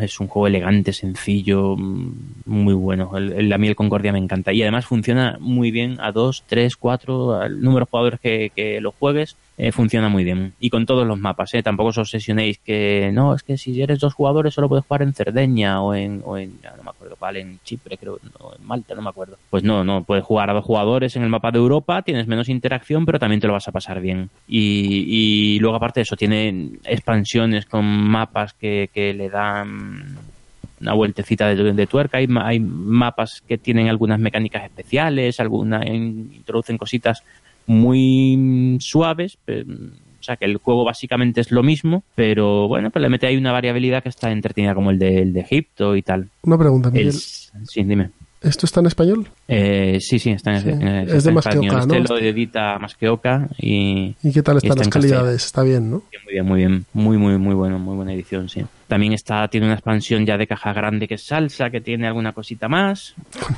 es un juego elegante, sencillo, mm, muy bueno. El, la miel Concordia me encanta. Y además funciona muy bien a dos, tres, cuatro, al número de jugadores que, que lo juegues, eh, funciona muy bien. Y con todos los mapas, ¿eh? Tampoco os obsesionéis que no, es que si eres dos jugadores solo puedes jugar en Cerdeña o en, o en no me acuerdo cuál, en Chipre, creo, no, en Malta, no me acuerdo. Pues no, no, puedes jugar a dos jugadores en el mapa de Europa, tienes menos interacción, pero también te lo vas a pasar bien. Y, y luego aparte de eso, tiene expansiones con mapas que, le dan una vueltecita de, tuerca. Hay, hay, mapas que tienen algunas mecánicas especiales, alguna introducen cositas muy suaves, o sea que el juego básicamente es lo mismo, pero bueno, pues le mete ahí una variabilidad que está entretenida como el de, el de Egipto y tal. Una pregunta, Miguel. sí, dime. ¿Esto está en español? Eh, sí, sí, está en, Sí. en- Es de en que español. Oca, ¿no? Este lo edita más que Oca y ¿Y qué tal están está las calidades? Está bien, ¿no? muy bien, muy bien, muy, muy, muy bueno, muy buena edición, sí. También está, tiene una expansión ya de caja grande que es salsa, que tiene alguna cosita más.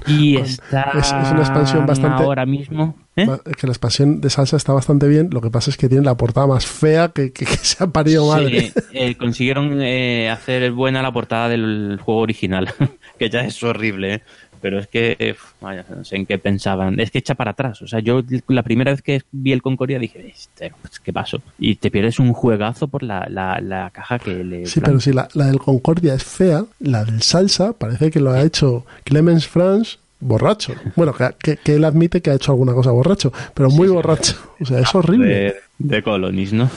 Y está es- es una expansión bastante- ahora mismo. ¿eh? Que la expansión de salsa está bastante bien. Lo que pasa es que tiene la portada más fea que, que- que se ha parido madre. Sí, eh, consiguieron eh, hacer buena la portada del juego original, que ya es horrible, ¿eh? Pero es que, vaya, no sé en qué pensaban. Es que echa para atrás. O sea, yo la primera vez que vi el Concordia dije, este, pues, ¿qué pasó? Y te pierdes un juegazo por la, la, la caja que le. Sí, pero si la, la del Concordia es fea, la del salsa parece que lo ha hecho Clemens Franz borracho. Bueno, que, que- que él admite que ha hecho alguna cosa borracho, pero muy borracho. O sea, es horrible. De, de Colonis, ¿no?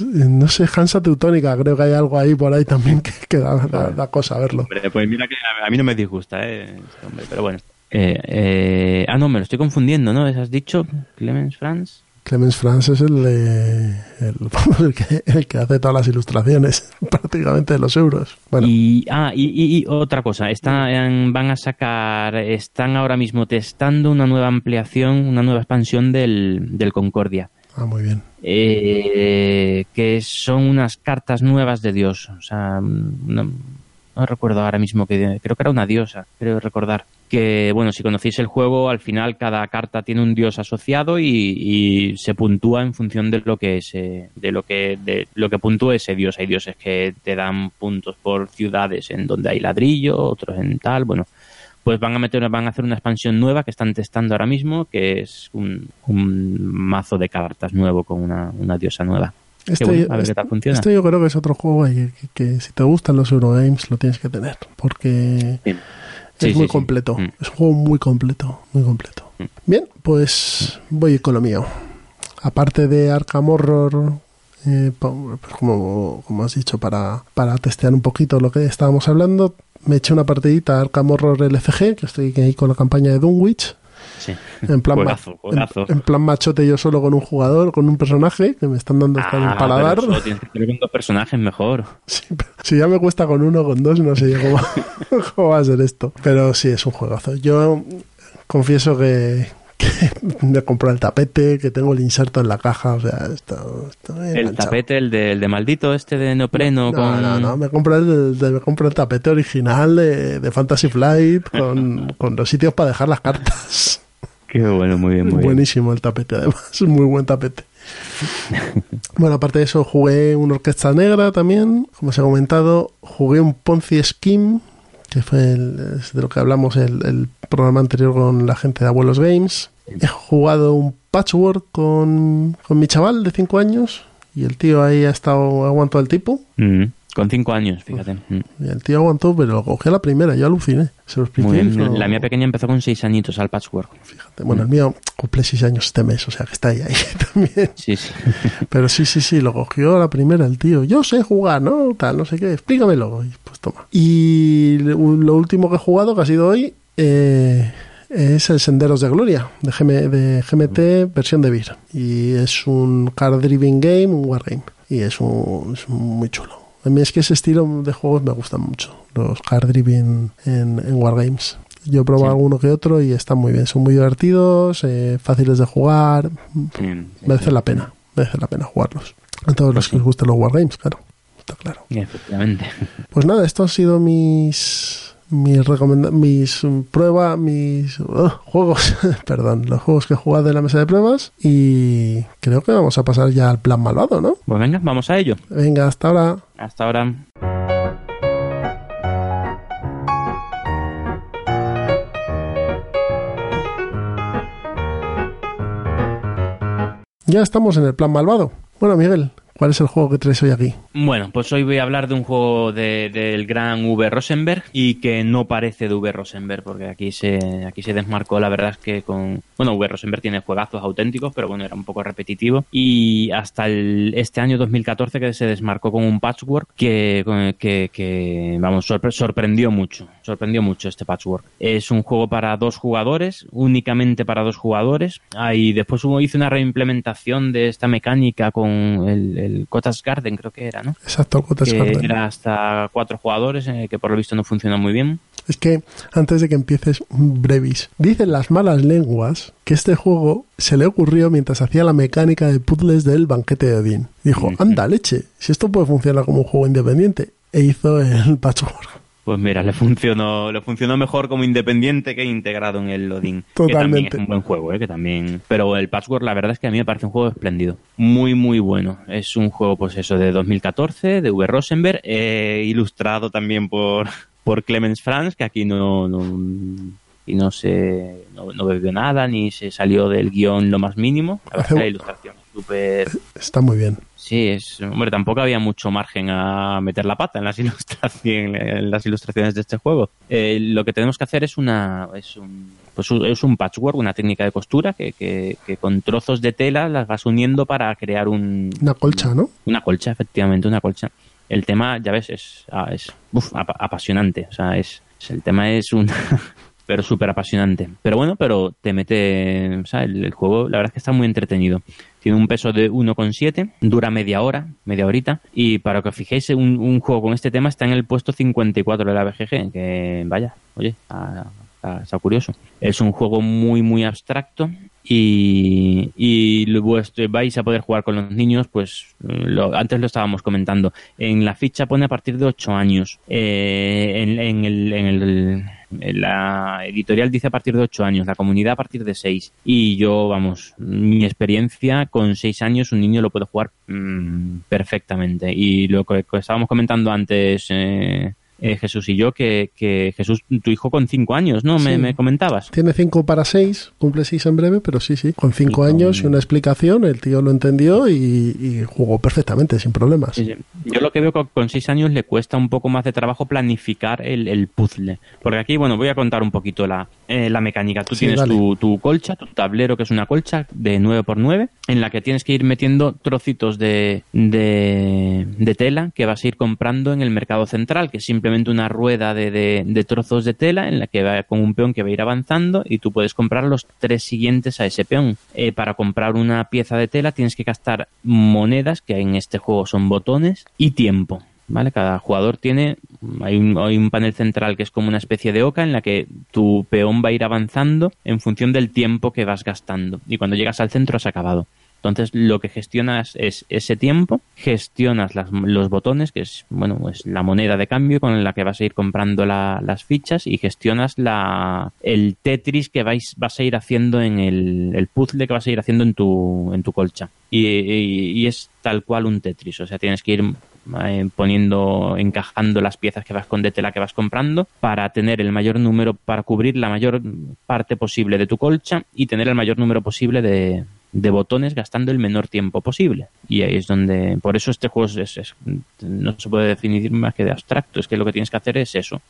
No sé, Hansa Teutónica, creo que hay algo ahí por ahí también que, que da, da- da cosa verlo. Hombre, pues mira que a mí no me disgusta, ¿eh? Este hombre, pero bueno. Eh, eh, ah, no, me lo estoy confundiendo, ¿no? ¿Has dicho Clemens Franz? Clemens Franz es el, el, el que, el que hace todas las ilustraciones prácticamente de los euros. Bueno, Y, ah, y, y- y otra cosa, están, van a sacar, están ahora mismo testando una nueva ampliación, una nueva expansión del, del Concordia, ah, muy bien. eh, que son unas cartas nuevas de Dios. O sea, no, recuerdo ahora mismo que creo que era una diosa, creo recordar. Que bueno, si conocéis el juego, al final cada carta tiene un dios asociado y, se puntúa en función de lo que ese, de lo que de lo que puntúe ese dios. Hay dioses que te dan puntos por ciudades en donde hay ladrillo, otros en tal, bueno. Pues van a meter, van a hacer una expansión nueva que están testando ahora mismo, que es un, un mazo de cartas nuevo con una, una diosa nueva. Este, bueno, a ver este- qué tal funciona. este yo creo que es otro juego que, que si te gustan los Eurogames lo tienes que tener, porque Sí. es Sí, muy completo. Mm. Es un juego muy completo, muy completo. Mm. Bien, pues voy con lo mío. Aparte de Arkham Horror, eh, pues como, como has dicho, para, para testear un poquito lo que estábamos hablando, me eché una partidita a Arkham Horror LCG, que estoy ahí con la campaña de Dunwich. Sí. En plan, Juegazo, juegazo. En, en plan machote yo solo con un jugador, con un personaje, que me están dando hasta Ah, el paladar. pero solo tienes que tener con dos personajes mejor. Sí, si ya me cuesta con uno, con dos, no sé cómo, cómo va a ser esto. Pero sí, es un juegazo. Yo confieso que, me compré el tapete, que tengo el inserto en la caja, o sea, esto, estoy El tapete, el de, el de maldito, este de neopreno No, con... no, no, me compré el, me compré el tapete original de, de Fantasy Flight con, con los sitios para dejar las cartas. Qué bueno, muy bien, muy bien. Buenísimo el tapete, además, muy buen tapete. bueno, aparte de eso, jugué una orquesta negra también, como os he comentado. Jugué un Ponzi Scheme, que fue el- de lo que hablamos el, el programa anterior con la gente de Abuelos Games. He jugado un Patchwork con, con mi chaval de 5 años, y el tío ahí ha estado, aguantó el tipo. Mm, con cinco años, fíjate. Mm. Y el tío aguantó, pero lo cogí a la primera, yo aluciné. Se lo expliqué. Muy bien. La mía pequeña empezó con seis añitos al patchwork. Fíjate, bueno, el mío cumple 6 años este mes, o sea que está ahí, ahí también. Sí, sí. Pero sí, sí, sí, lo cogió a la primera el tío. Yo sé jugar, ¿no? Tal, no sé qué, explícamelo. Y pues toma. Y lo último que he jugado, que ha sido hoy, eh, es el Senderos de Gloria, de, GM de GMT versión de Beer. Y es un card driven game, un wargame. Y es, un, es muy chulo. A mí es que ese estilo de juegos me gustan mucho, los card driven en, en wargames. Yo he probado Sí. alguno que otro y están muy bien, son muy divertidos, eh, fáciles de jugar, sí, merece la pena, merece la pena jugarlos. A todos los que os gusten los wargames, claro, está claro. Efectivamente. Pues nada, estos han sido mis mis mis mm, pruebas, mis uh, juegos, perdón, los juegos que he jugado en la mesa de pruebas y creo que vamos a pasar ya al plan malvado, ¿no? Pues venga, vamos a ello. Venga, hasta ahora. Hasta ahora. Ya estamos en el plan malvado. Bueno, Miguel, ¿cuál es el juego que traes hoy aquí? Bueno, pues hoy voy a hablar de un juego de- del gran V. Rosenberg y que no parece de V. Rosenberg, porque aquí se, aquí se desmarcó, la verdad es que con... Bueno, V. Rosenberg tiene juegazos auténticos, pero bueno, era un poco repetitivo. Y hasta el, este año 2014 que se desmarcó con un patchwork que, que, que, vamos, sorpre- sorprendió mucho. Sorprendió mucho este patchwork. Es un juego para dos jugadores, únicamente para dos jugadores. Ahí después hubo, hizo una reimplementación de esta mecánica con el, el Cotas Garden creo que era, ¿no? Exacto, Cotas que. Era hasta cuatro jugadores, eh, que por lo visto no funcionó muy bien. Es que, antes de que empieces, un brevis. Dicen las malas lenguas que este juego se le ocurrió mientras hacía la mecánica de puzzles del banquete de Odín. Dijo, anda, leche, si esto puede funcionar como un juego independiente. E hizo el patchwork. Pues mira, le funcionó, le funcionó mejor como independiente que integrado en el Odin. Que también Totalmente. es un buen juego, ¿eh? que también. Pero el Patchwork, la verdad es que a mí me parece un juego espléndido. Muy, muy bueno. Es un juego, pues eso, de 2014, de V. Rosenberg, eh, ilustrado también por, por Clemens Franz, que aquí no, no, y no se, no, no bebió nada, ni se salió del guion lo más mínimo. La que la ilustración súper Está muy bien. Sí, es, hombre, tampoco había mucho margen a meter la pata en las, ilustración- en las ilustraciones de este juego. Eh, lo que tenemos que hacer es una es un, pues es un patchwork, una técnica de costura que, que, que con trozos de tela las vas uniendo para crear un, Una colcha, ¿no? una colcha, efectivamente, una colcha. El tema, ya ves, es, ah, es uf, apa- apasionante. O sea, es, es- el tema es un... pero súper apasionante. Pero bueno, pero te mete... O sea, el, juego, la verdad es que está muy entretenido. Tiene un peso de 1,7, dura media hora, media horita. Y para que os fijéis, un, juego con este tema está en el puesto 54 de la BGG. Que vaya, oye, está, curioso. Es un juego muy, muy abstracto. Y, y vais a poder jugar con los niños, pues antes lo estábamos comentando. En la ficha pone a partir de 8 años. Eh, en, el, la editorial dice a partir de 8 años, la comunidad a partir de 6. Y yo, vamos, mi experiencia con 6 años un niño lo puede jugar mm, perfectamente. Y lo que, estábamos comentando antes, eh, eh, Jesús y yo, que, que Jesús, tu hijo con 5 años, ¿no? Me, Sí. me comentabas. Tiene 5 para 6, cumple 6 en breve, pero sí, sí, con 5 Y con- años y una explicación, el tío lo entendió y, y jugó perfectamente, sin problemas. Sí, sí. Yo lo que veo que con seis años le cuesta un poco más de trabajo planificar el, el puzzle. Porque aquí, bueno, voy a contar un poquito la, eh, la mecánica. Tú tienes tu, tu colcha, tu tablero, que es una colcha de 9x9, en la que tienes que ir metiendo trocitos de, de, de tela que vas a ir comprando en el mercado central, que es una rueda de, de- de trozos de tela en la que va con un peón que va a ir avanzando y tú puedes comprar los tres siguientes a ese peón. Eh, para comprar una pieza de tela tienes que gastar monedas, que en este juego son botones, y tiempo. ¿Vale? Cada jugador tiene, hay un, hay un panel central que es como una especie de oca en la que tu peón va a ir avanzando en función del tiempo que vas gastando. Y cuando llegas al centro has acabado. Entonces lo que gestionas es ese tiempo, gestionas las- los botones, que es bueno pues la moneda de cambio con la que vas a ir comprando la- las fichas y gestionas la el Tetris que vais, vas a ir haciendo en el, el puzzle que vas a ir haciendo en tu, en tu colcha. Y, y- y es tal cual un Tetris, o sea tienes que ir eh, poniendo, encajando las piezas que vas con de tela que vas comprando para tener el mayor número, para cubrir la mayor parte posible de tu colcha y tener el mayor número posible de, de botones gastando el menor tiempo posible. Y ahí es donde, por eso este juego es, es- no se puede definir más que de abstracto, es que lo que tienes que hacer es eso,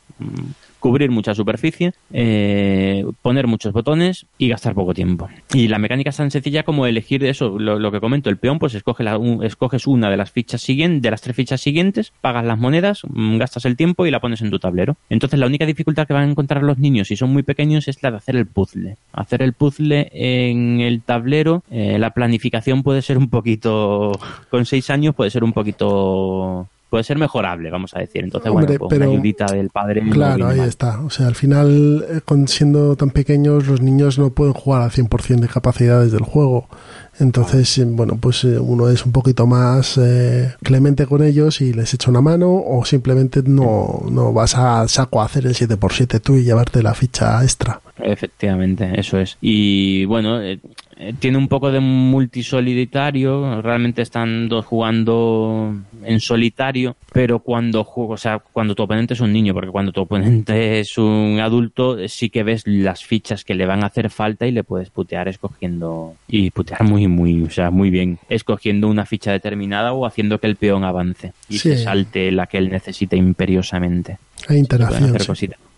cubrir mucha superficie, eh, poner muchos botones y gastar poco tiempo. Y la mecánica es tan sencilla como elegir eso, lo, que comento, el peón, pues escoge la- escoges una de las fichas siguientes, de las tres fichas siguientes, pagas las monedas, mm, gastas el tiempo y la pones en tu tablero. Entonces la única dificultad que van a encontrar los niños si son muy pequeños es la de hacer el puzzle. Hacer el puzzle en el tablero, eh, la planificación puede ser un poquito, con seis años puede ser un poquito puede ser mejorable, vamos a decir. Entonces, Hombre, bueno, pues pero- una ayudita del padre. Claro, ahí mal. está. O sea, al final, eh, con siendo tan pequeños, los niños no pueden jugar al 100% de capacidades del juego. Entonces, eh, bueno, pues eh, uno es un poquito más eh, clemente con ellos y les echa una mano o simplemente no, no vas a saco a hacer el 7x7 tú y llevarte la ficha extra. Efectivamente, eso es. Y bueno, eh, tiene un poco de multisolitario, realmente están dos jugando en solitario, pero cuando juego, o sea, cuando tu oponente es un niño, porque cuando tu oponente es un adulto, sí que ves las fichas que le van a hacer falta y le puedes putear escogiendo y putear muy muy, o sea, muy bien, escogiendo una ficha determinada o haciendo que el peón avance y Sí. se salte la que él necesite imperiosamente. Hay interacción.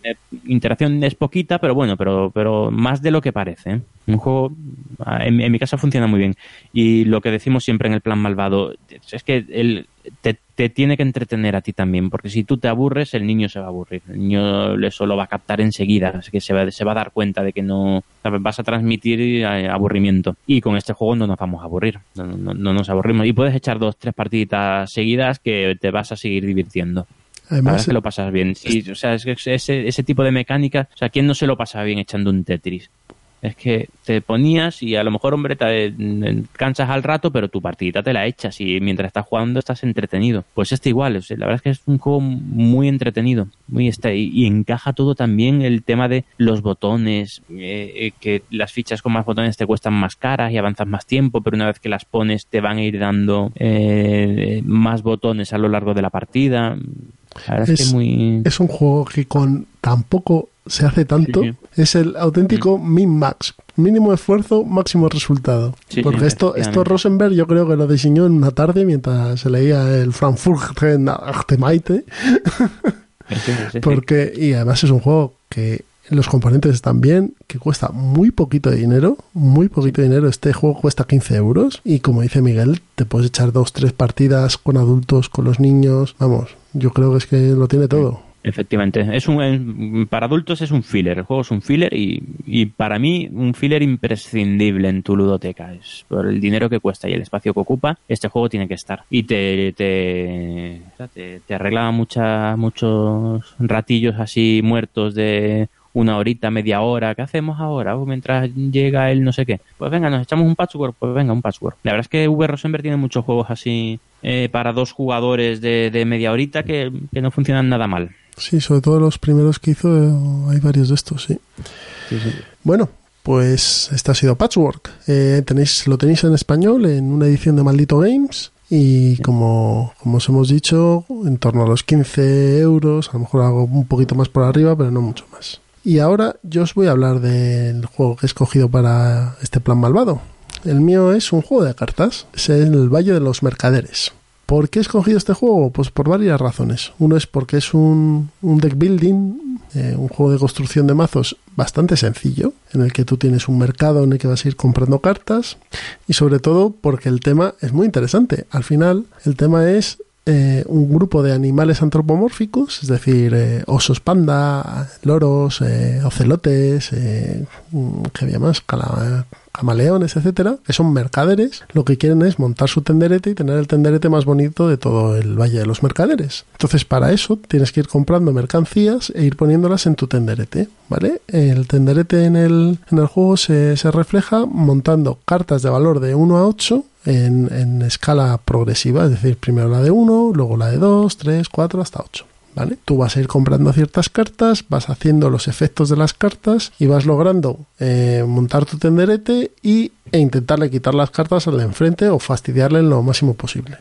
Eh, interacción es poquita, pero bueno, pero, pero más de lo que parece. ¿eh? Un juego, ah, en, mi casa funciona muy bien. Y lo que decimos siempre en el plan malvado, es que el, te, tiene que entretener a ti también, porque si tú te aburres, el niño se va a aburrir. El niño eso lo va a captar enseguida, así que se va, se va a dar cuenta de que no vas a transmitir eh, aburrimiento. Y con este juego no nos vamos a aburrir, no, no nos aburrimos. Y puedes echar dos, tres partiditas seguidas que te vas a seguir divirtiendo. Además, que lo pasas bien. Sí, o sea, es ese, ese tipo de mecánica, o sea, ¿quién no se lo pasa bien echando un Tetris? Es que te ponías y a lo mejor, hombre, te cansas al rato, pero tu partidita te la echas y mientras estás jugando estás entretenido. Pues este igual, la verdad es que es un juego muy entretenido, muy este, y, encaja todo también el tema de los botones, eh, eh, que las fichas con más botones te cuestan más caras y avanzas más tiempo, pero una vez que las pones te van a ir dando eh, más botones a lo largo de la partida. Es, un juego que con tampoco se hace tanto. Es el auténtico mm. min-max. Mínimo esfuerzo, máximo resultado. Porque esto, esto Rosenberg yo creo que lo diseñó en una tarde mientras se leía el Frankfurt Artemaite. Porque, y además es un juego que los componentes están bien, que cuesta muy poquito de dinero, muy poquito de dinero. Este juego cuesta 15 euros y como dice Miguel, te puedes echar dos, tres partidas con adultos, con los niños. Vamos, yo creo que es que lo tiene todo. Efectivamente, es un para adultos es un filler, el juego es un filler y, para mí un filler imprescindible en tu ludoteca. Es por el dinero que cuesta y el espacio que ocupa, este juego tiene que estar. Y te te, te, te arregla mucha, muchos ratillos así muertos de una horita, media hora, ¿qué hacemos ahora? Uh, mientras llega el no sé qué. Pues venga, nos echamos un patchwork, pues venga, un patchwork. La verdad es que V. Rosenberg tiene muchos juegos así eh, para dos jugadores de, media horita que, no funcionan nada mal. Sí, sobre todo los primeros que hizo, eh, hay varios de estos, sí. Bueno, pues este ha sido Patchwork. Eh, tenéis, lo tenéis en español en una edición de Maldito Games. Y como, como os hemos dicho, en torno a los 15 euros, a lo mejor algo un poquito más por arriba, pero no mucho más. Y ahora yo os voy a hablar del juego que he escogido para este plan malvado. El mío es un juego de cartas, es el Valle de los Mercaderes. ¿Por qué he escogido este juego? Pues por varias razones. Uno es porque es un, deck building, eh, un juego de construcción de mazos bastante sencillo, en el que tú tienes un mercado en el que vas a ir comprando cartas, y sobre todo porque el tema es muy interesante. Al final, el tema es eh, un grupo de animales antropomórficos, es decir, eh, osos panda, loros, eh, ocelotes, ¿qué había más? Camaleones, etcétera, que son mercaderes, lo que quieren es montar su tenderete y tener el tenderete más bonito de todo el Valle de los Mercaderes. Entonces, para eso tienes que ir comprando mercancías e ir poniéndolas en tu tenderete, ¿vale? El tenderete en el, en el juego se, se refleja montando cartas de valor de 1 a 8 en, en escala progresiva, es decir, primero la de 1, luego la de 2, 3, 4, hasta 8. Tú vas a ir comprando ciertas cartas, vas haciendo los efectos de las cartas y vas logrando eh, montar tu tenderete y, e intentarle quitar las cartas al de enfrente o fastidiarle lo máximo posible.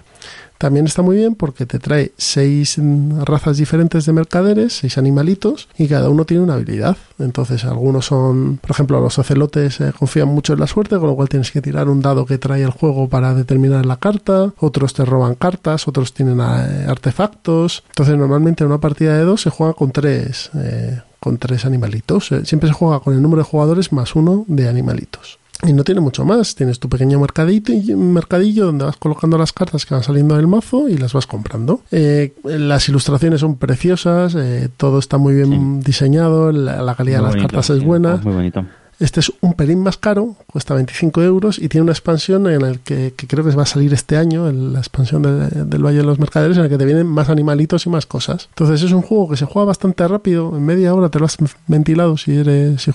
También está muy bien porque te trae seis razas diferentes de mercaderes, seis animalitos, y cada uno tiene una habilidad. Entonces, algunos son, por ejemplo, los ocelotes eh, confían mucho en la suerte, con lo cual tienes que tirar un dado que trae el juego para determinar la carta. Otros te roban cartas, otros tienen eh, artefactos. Entonces, normalmente en una partida de dos se juega con tres. Eh, con tres animalitos. Siempre se juega con el número de jugadores más uno de animalitos. Y no tiene mucho más. Tienes tu pequeño mercadillo, mercadillo donde vas colocando las cartas que van saliendo del mazo y las vas comprando. Eh, las ilustraciones son preciosas, eh, todo está muy bien diseñado, la, calidad de las cartas es buena. Muy bonito. Este es un pelín más caro, cuesta 25 euros y tiene una expansión en la que, creo que va a salir este año, la expansión del Valle de los Mercaderes, en la que te vienen más animalitos y más cosas. Entonces es un juego que se juega bastante rápido, en media hora te lo has ventilado si,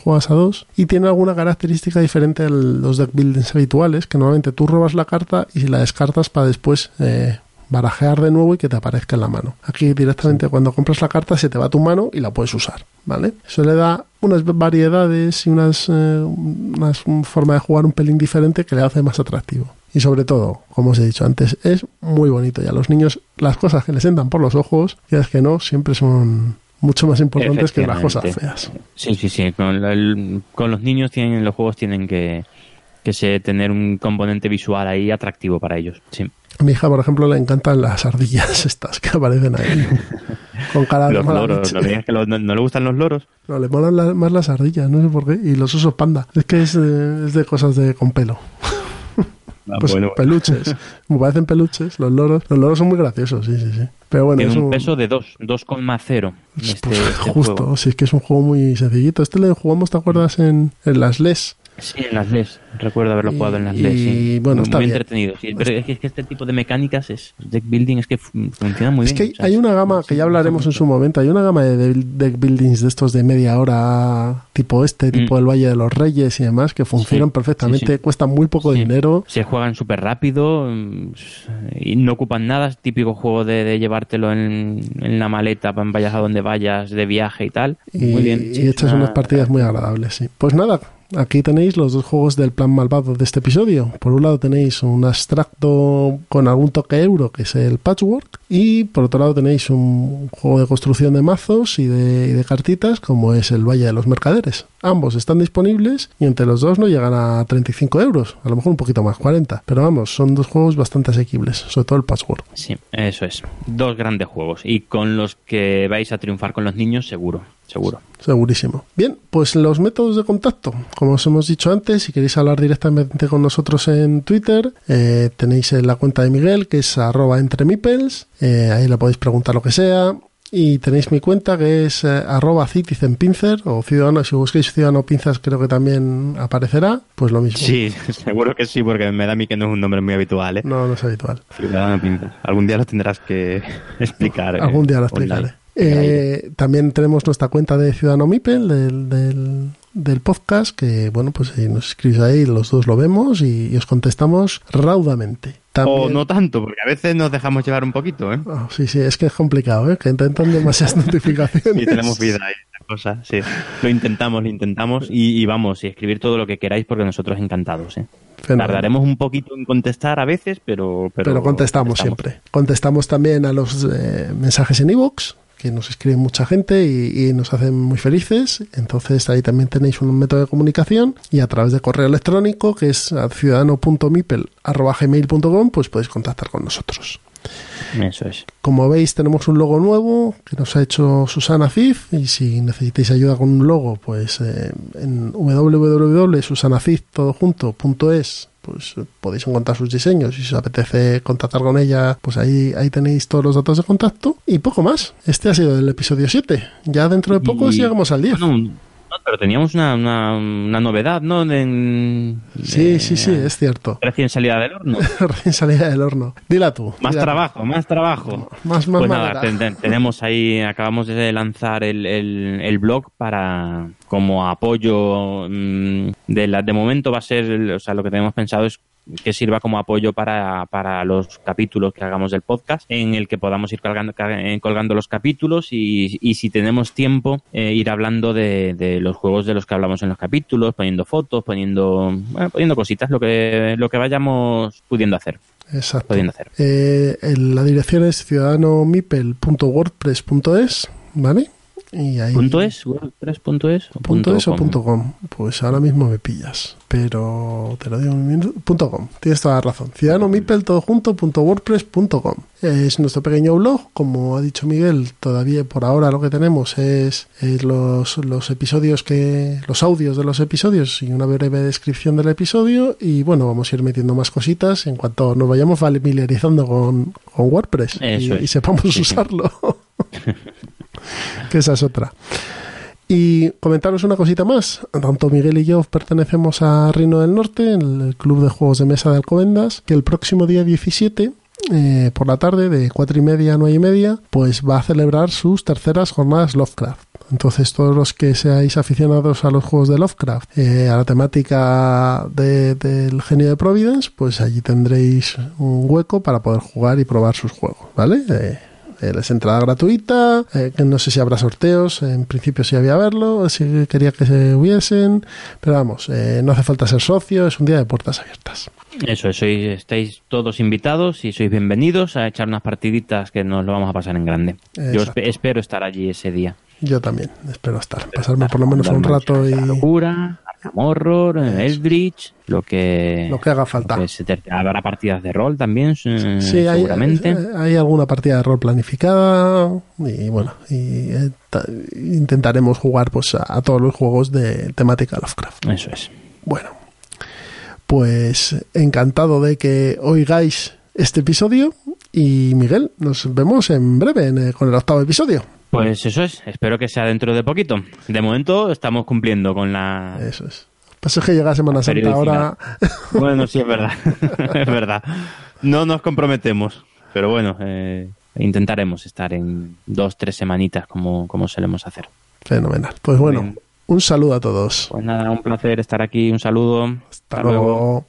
juegas a dos, y tiene alguna característica diferente a los deck buildings habituales, que normalmente tú robas la carta y la descartas para después eh, barajear de nuevo y que te aparezca en la mano. Aquí directamente cuando compras la carta se te va a tu mano y la puedes usar, ¿vale? Eso le da unas variedades y unas, eh, una forma de jugar un pelín diferente que le hace más atractivo. Y sobre todo, como os he dicho antes, es muy bonito. Y a los niños las cosas que les entran por los ojos, y es que no, siempre son mucho más importantes que las cosas feas. Sí, sí, sí. Con, con los niños tienen, los juegos tienen que que sé tener un componente visual ahí atractivo para ellos. Sí. A mi hija, por ejemplo, le encantan las ardillas estas que aparecen ahí. con cara de Los loros. ¿no, que lo- no, no le gustan los loros? No, le molan la- más las ardillas, no sé por qué. Y los osos panda. Es que es, eh, es de cosas de con pelo. Ah, Pues bueno, peluches. Me parecen peluches, los loros. Los loros son muy graciosos, sí, sí, sí. Pero bueno, tiene un peso de 2, 2,0 pues, este, pues, este justo, juego. si es que es un juego muy sencillito. Este le jugamos, ¿te acuerdas? En, en las LES. Sí, en las LES. Recuerdo haberlo Y- jugado en las y, LES. Sí. bueno, muy, está muy bien. entretenido. Sí, pero es que, es que este tipo de mecánicas es deck building es que fu- funciona muy Es que bien. hay, una gama que ya hablaremos en su momento. Hay una gama de de- deck buildings de estos de media hora, tipo este, tipo Mm. el Valle de los Reyes y demás, que funcionan Sí, perfectamente, cuestan muy poco dinero. Se juegan súper rápido mm, y no ocupan nada. Es típico juego de, de llevártelo en, en la maleta, vayas a donde vayas, de viaje y tal. Y, muy bien. y echas una- unas partidas muy agradables, sí. Pues nada, aquí tenéis los dos juegos del plan malvado de este episodio. Por un lado tenéis un abstracto con algún toque euro, que es el Patchwork, y por otro lado tenéis un juego de construcción de mazos y de, cartitas, como es el Valle de los Mercaderes. Ambos están disponibles y entre los dos no llegan a 35 euros, a lo mejor un poquito más, 40. Pero vamos, son dos juegos bastante asequibles, sobre todo el Patchwork. Sí, eso es. Dos grandes juegos y con los que vais a triunfar con los niños, seguro, seguro. Segurísimo. Bien, pues los métodos de contacto. Como os hemos dicho antes, si queréis hablar directamente con nosotros en Twitter, eh, tenéis en la cuenta de Miguel, que es arroba entremipels. Eh, ahí le podéis preguntar lo que sea. Y tenéis mi cuenta, que es eh, arroba citizenpincer, o ciudadano, si busquéis ciudadano pinzas creo que también aparecerá. Pues lo mismo. Sí, seguro que sí, porque me da a mí que no es un nombre muy habitual, ¿eh? No, no es habitual. Ciudadano Pinzas. Algún día lo tendrás que explicar. eh, Algún día lo online. Eh, también tenemos nuestra cuenta de Ciudadano Mipel del, del, del podcast, que bueno, pues si nos escribís ahí, los dos lo vemos y, y os contestamos raudamente. También, O no tanto, porque a veces nos dejamos llevar un poquito, ¿eh? Oh, sí, sí, es que es complicado, ¿eh? que intentan demasiadas notificaciones. Y tenemos vida ahí, cosas, sí. Lo intentamos, lo intentamos y, y vamos, y escribir todo lo que queráis porque nosotros encantados, ¿eh? Tardaremos un poquito en contestar a veces, pero... Pero, Pero, contestamos, siempre. Contestamos también a los eh, mensajes en iVoox, que nos escribe mucha gente y, y nos hacen muy felices. Entonces ahí también tenéis un método de comunicación y a través de correo electrónico, que es ciudadano.mipel.gmail.com, pues podéis contactar con nosotros. Eso es. Como veis, tenemos un logo nuevo que nos ha hecho Susana Cif y si necesitáis ayuda con un logo, pues eh, en www.susanacif.es pues eh, podéis encontrar sus diseños y si os apetece contactar con ella, pues ahí, ahí tenéis todos los datos de contacto y poco más. Este ha sido el episodio 7. Ya dentro de poco Y- llegamos al 10. No, no, pero teníamos una, una, una novedad, ¿no? Sí, sí, sí, es cierto. Recién salida del horno. Recién salida del horno. Dila tú. Más dila tú. trabajo, más trabajo. Más, más Pues nada, ten- tenemos ahí, acabamos de lanzar el, el, el blog para como apoyo mm, de la, de momento va a ser, o sea, lo que tenemos pensado es que sirva como apoyo para, para los capítulos que hagamos del podcast, en el que podamos ir colgando, eh, colgando los capítulos y, y si tenemos tiempo, eh, ir hablando de, de los juegos de los que hablamos en los capítulos, poniendo fotos, poniendo, bueno, poniendo cositas, lo que, lo que vayamos pudiendo hacer. Exacto. Pudiendo hacer. Eh, la dirección es ciudadanomipel.wordpress.es, ¿vale? Y ahí, ¿Punto es? ¿WordPress punto es? o punto es o punto com. Pues ahora mismo me pillas. Pero te lo digo en. Punto com. Tienes toda la razón. Ciudadanomipel todo junto punto wordpress punto com. Es nuestro pequeño blog. Como ha dicho Miguel, todavía por ahora lo que tenemos es, es los, los episodios que. los audios de los episodios y una breve descripción del episodio. Y bueno, vamos a ir metiendo más cositas en cuanto nos vayamos familiarizando con, con WordPress y, sepamos Sí, sí. que esa es otra. Y comentaros una cosita más. Tanto Miguel y yo pertenecemos a Reino del Norte, el club de juegos de mesa de Alcobendas, que el próximo día 17, eh, por la tarde, de cuatro y media a nueve y media, pues va a celebrar sus terceras jornadas Lovecraft. Entonces, todos los que seáis aficionados a los juegos de Lovecraft, eh, a la temática de- del genio de Providence, pues allí tendréis un hueco para poder jugar y probar sus juegos, ¿vale? Eh, eh, es entrada gratuita, eh, no sé si habrá sorteos, en principio sí había verlo, sí quería que se hubiesen, pero vamos, eh, no hace falta ser socio, es un día de puertas abiertas. Eso, sois, estáis todos invitados y sois bienvenidos a echar unas partiditas que nos lo vamos a pasar en grande. Yo Exacto. espero estar allí ese día. Yo también, espero estar. Pasarme por lo menos un rato y. locura, Horror, Eldritch, lo que. Lo que haga falta. habrá partidas de rol también, eh, sí, seguramente. Hay, hay, alguna partida de rol planificada y bueno, y, eh, intentaremos jugar pues a, todos los juegos de temática Lovecraft. Eso es. Bueno, pues encantado de que oigáis este episodio y Miguel, nos vemos en breve eh, con el octavo episodio. Pues eso es, espero que sea dentro de poquito. De momento estamos cumpliendo con la... Eso es. Pasa que llega Semana Santa ahora... Bueno, sí, es verdad. es verdad. No nos comprometemos, pero bueno, eh, intentaremos estar en dos, tres semanitas como, como solemos hacer. Fenomenal. Pues bueno, un saludo a todos. Pues nada, un placer estar aquí, un saludo. Hasta, luego.